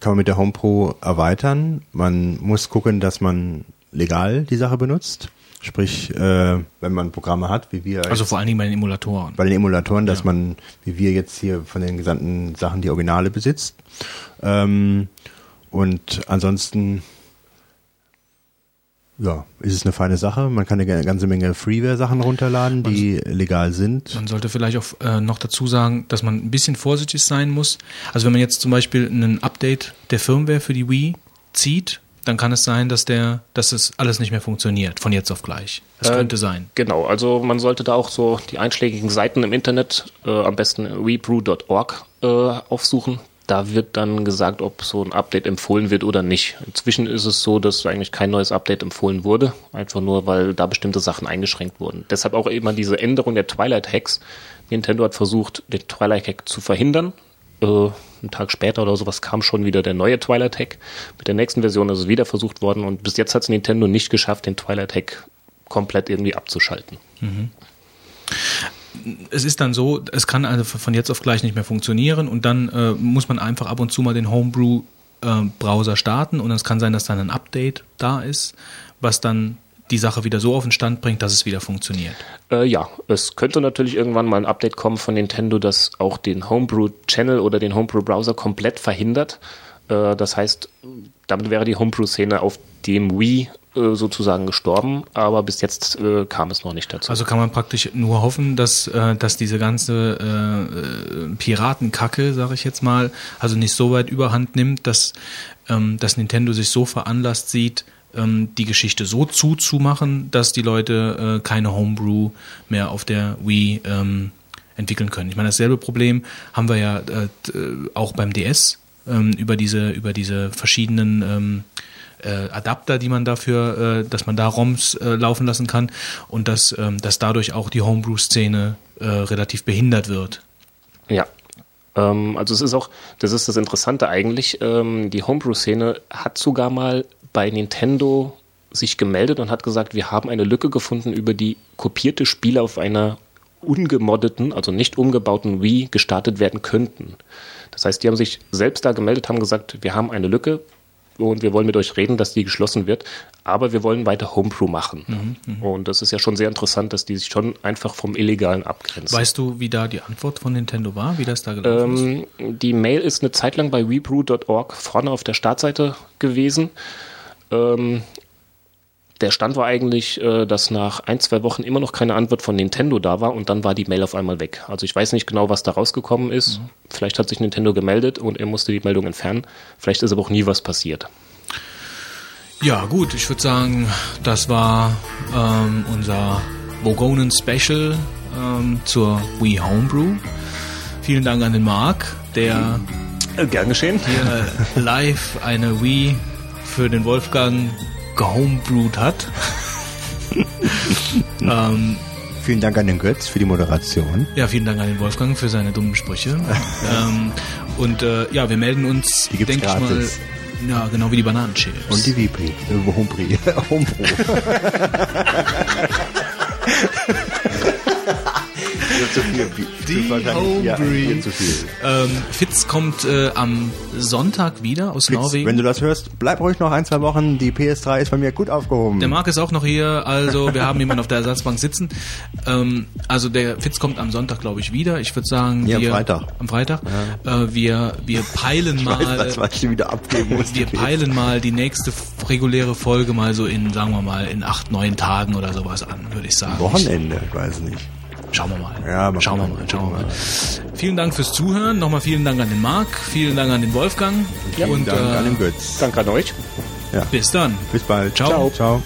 kann man mit der HomePro erweitern. Man muss gucken, dass man legal die Sache benutzt. Sprich, äh, wenn man Programme hat, wie wir. Also vor allen Dingen bei den Emulatoren. Bei den Emulatoren, dass ja. man, wie wir jetzt hier von den gesamten Sachen die Originale besitzt. Ähm, und ansonsten, ja, ist es eine feine Sache. Man kann eine ganze Menge Freeware-Sachen runterladen, die man, legal sind. Man sollte vielleicht auch äh, noch dazu sagen, dass man ein bisschen vorsichtig sein muss. Also wenn man jetzt zum Beispiel ein Update der Firmware für die Wii zieht dann kann es sein, dass der, dass es alles nicht mehr funktioniert, von jetzt auf gleich. Das äh, könnte sein. Genau, also man sollte da auch so die einschlägigen Seiten im Internet, äh, am besten rebrew.org äh, aufsuchen. Da wird dann gesagt, ob so ein Update empfohlen wird oder nicht. Inzwischen ist es so, dass eigentlich kein neues Update empfohlen wurde, einfach nur, weil da bestimmte Sachen eingeschränkt wurden. Deshalb auch immer diese Änderung der Twilight Hacks. Nintendo hat versucht, den Twilight Hack zu verhindern äh, einen Tag später oder sowas kam schon wieder der neue Twilight Hack. Mit der nächsten Version ist es wieder versucht worden und bis jetzt hat es Nintendo nicht geschafft, den Twilight Hack komplett irgendwie abzuschalten. Mhm. Es ist dann so, es kann also von jetzt auf gleich nicht mehr funktionieren und dann äh, muss man einfach ab und zu mal den Homebrew äh, starten und es kann sein, dass dann ein Update da ist, was dann die Sache wieder so auf den Stand bringt, dass es wieder funktioniert. Äh, ja, es könnte natürlich irgendwann mal ein Update kommen von Nintendo, das auch den Homebrew-Channel oder den Homebrew-Browser komplett verhindert. Äh, das heißt, damit wäre die Homebrew-Szene auf dem Wii äh, sozusagen gestorben, aber bis jetzt äh, kam es noch nicht dazu. Also kann man praktisch nur hoffen, dass, äh, dass diese ganze äh, Piratenkacke, sage ich jetzt mal, also nicht so weit überhand nimmt, dass, ähm, dass Nintendo sich so veranlasst sieht, die Geschichte so zuzumachen, dass die Leute äh, keine Homebrew mehr auf der Wii ähm, entwickeln können. Ich meine, dasselbe Problem haben wir ja äh, auch beim DS ähm, über diese über diese verschiedenen ähm, äh, Adapter, die man dafür, äh, dass man da ROMs äh, laufen lassen kann und dass, ähm, dass dadurch auch die Homebrew-Szene äh, relativ behindert wird. Ja, ähm, also es ist auch, das ist das Interessante eigentlich, ähm, die Homebrew-Szene hat sogar mal bei Nintendo sich gemeldet und hat gesagt, wir haben eine Lücke gefunden, über die kopierte Spiele auf einer ungemoddeten, also nicht umgebauten Wii gestartet werden könnten. Das heißt, die haben sich selbst da gemeldet, haben gesagt, wir haben eine Lücke und wir wollen mit euch reden, dass die geschlossen wird, aber wir wollen weiter Homebrew machen. Mhm, mh. Und das ist ja schon sehr interessant, dass die sich schon einfach vom Illegalen abgrenzen. Weißt du, wie da die Antwort von Nintendo war, wie das da gelaufen ähm, ist? Die Mail ist eine Zeit lang bei webrew.org vorne auf der Startseite gewesen. Ähm, der Stand war eigentlich, äh, dass nach ein, zwei Wochen immer noch keine Antwort von Nintendo da war und dann war die Mail auf einmal weg. Also ich weiß nicht genau, was da rausgekommen ist. Mhm. Vielleicht hat sich Nintendo gemeldet und er musste die Meldung entfernen. Vielleicht ist aber auch nie was passiert. Ja, gut, ich würde sagen, das war ähm, unser Vogonen Special ähm, zur Wii Homebrew. Vielen Dank an den Marc, der äh, gern geschehen. hier [LAUGHS] live eine Wii für den Wolfgang gehomebrewed hat. [LAUGHS] ähm, vielen Dank an den Götz für die Moderation. Ja, vielen Dank an den Wolfgang für seine dummen Sprüche. [LAUGHS] ähm, und äh, ja, wir melden uns, denke ich mal, ja, genau wie die Bananenchips. Und die Vipri. Äh, Homebrew. [LAUGHS] Homebrew. Zu viel. Die Homebrew. Ja, zu viel. Ähm, Fitz kommt äh, am Sonntag wieder aus Fitz, Norwegen. Wenn du das hörst, bleib ruhig noch ein, zwei Wochen. Die PS3 ist bei mir gut aufgehoben. Der Marc ist auch noch hier, also wir haben jemanden auf der Ersatzbank sitzen. Ähm, also der Fitz kommt am Sonntag, glaube ich, wieder. Ich würde sagen, ja, wir, am Freitag. Am Freitag. Ja. Äh, wir, wir peilen [LAUGHS] mal. Weiß, was, was ich wieder abgeben muss. Wir peilen mal die nächste reguläre Folge mal so in, sagen wir mal, in acht, neun Tagen oder sowas an, würde ich sagen. Wochenende, ich weiß nicht. Schauen wir mal. Ja, mal schauen wir mal, schauen wir mal. Vielen Dank fürs Zuhören. Nochmal vielen Dank an den Marc, vielen Dank an den Wolfgang. Vielen und Dank äh, an den Götz. Danke an euch. Ja. bis dann. Bis bald. Ciao. Ciao.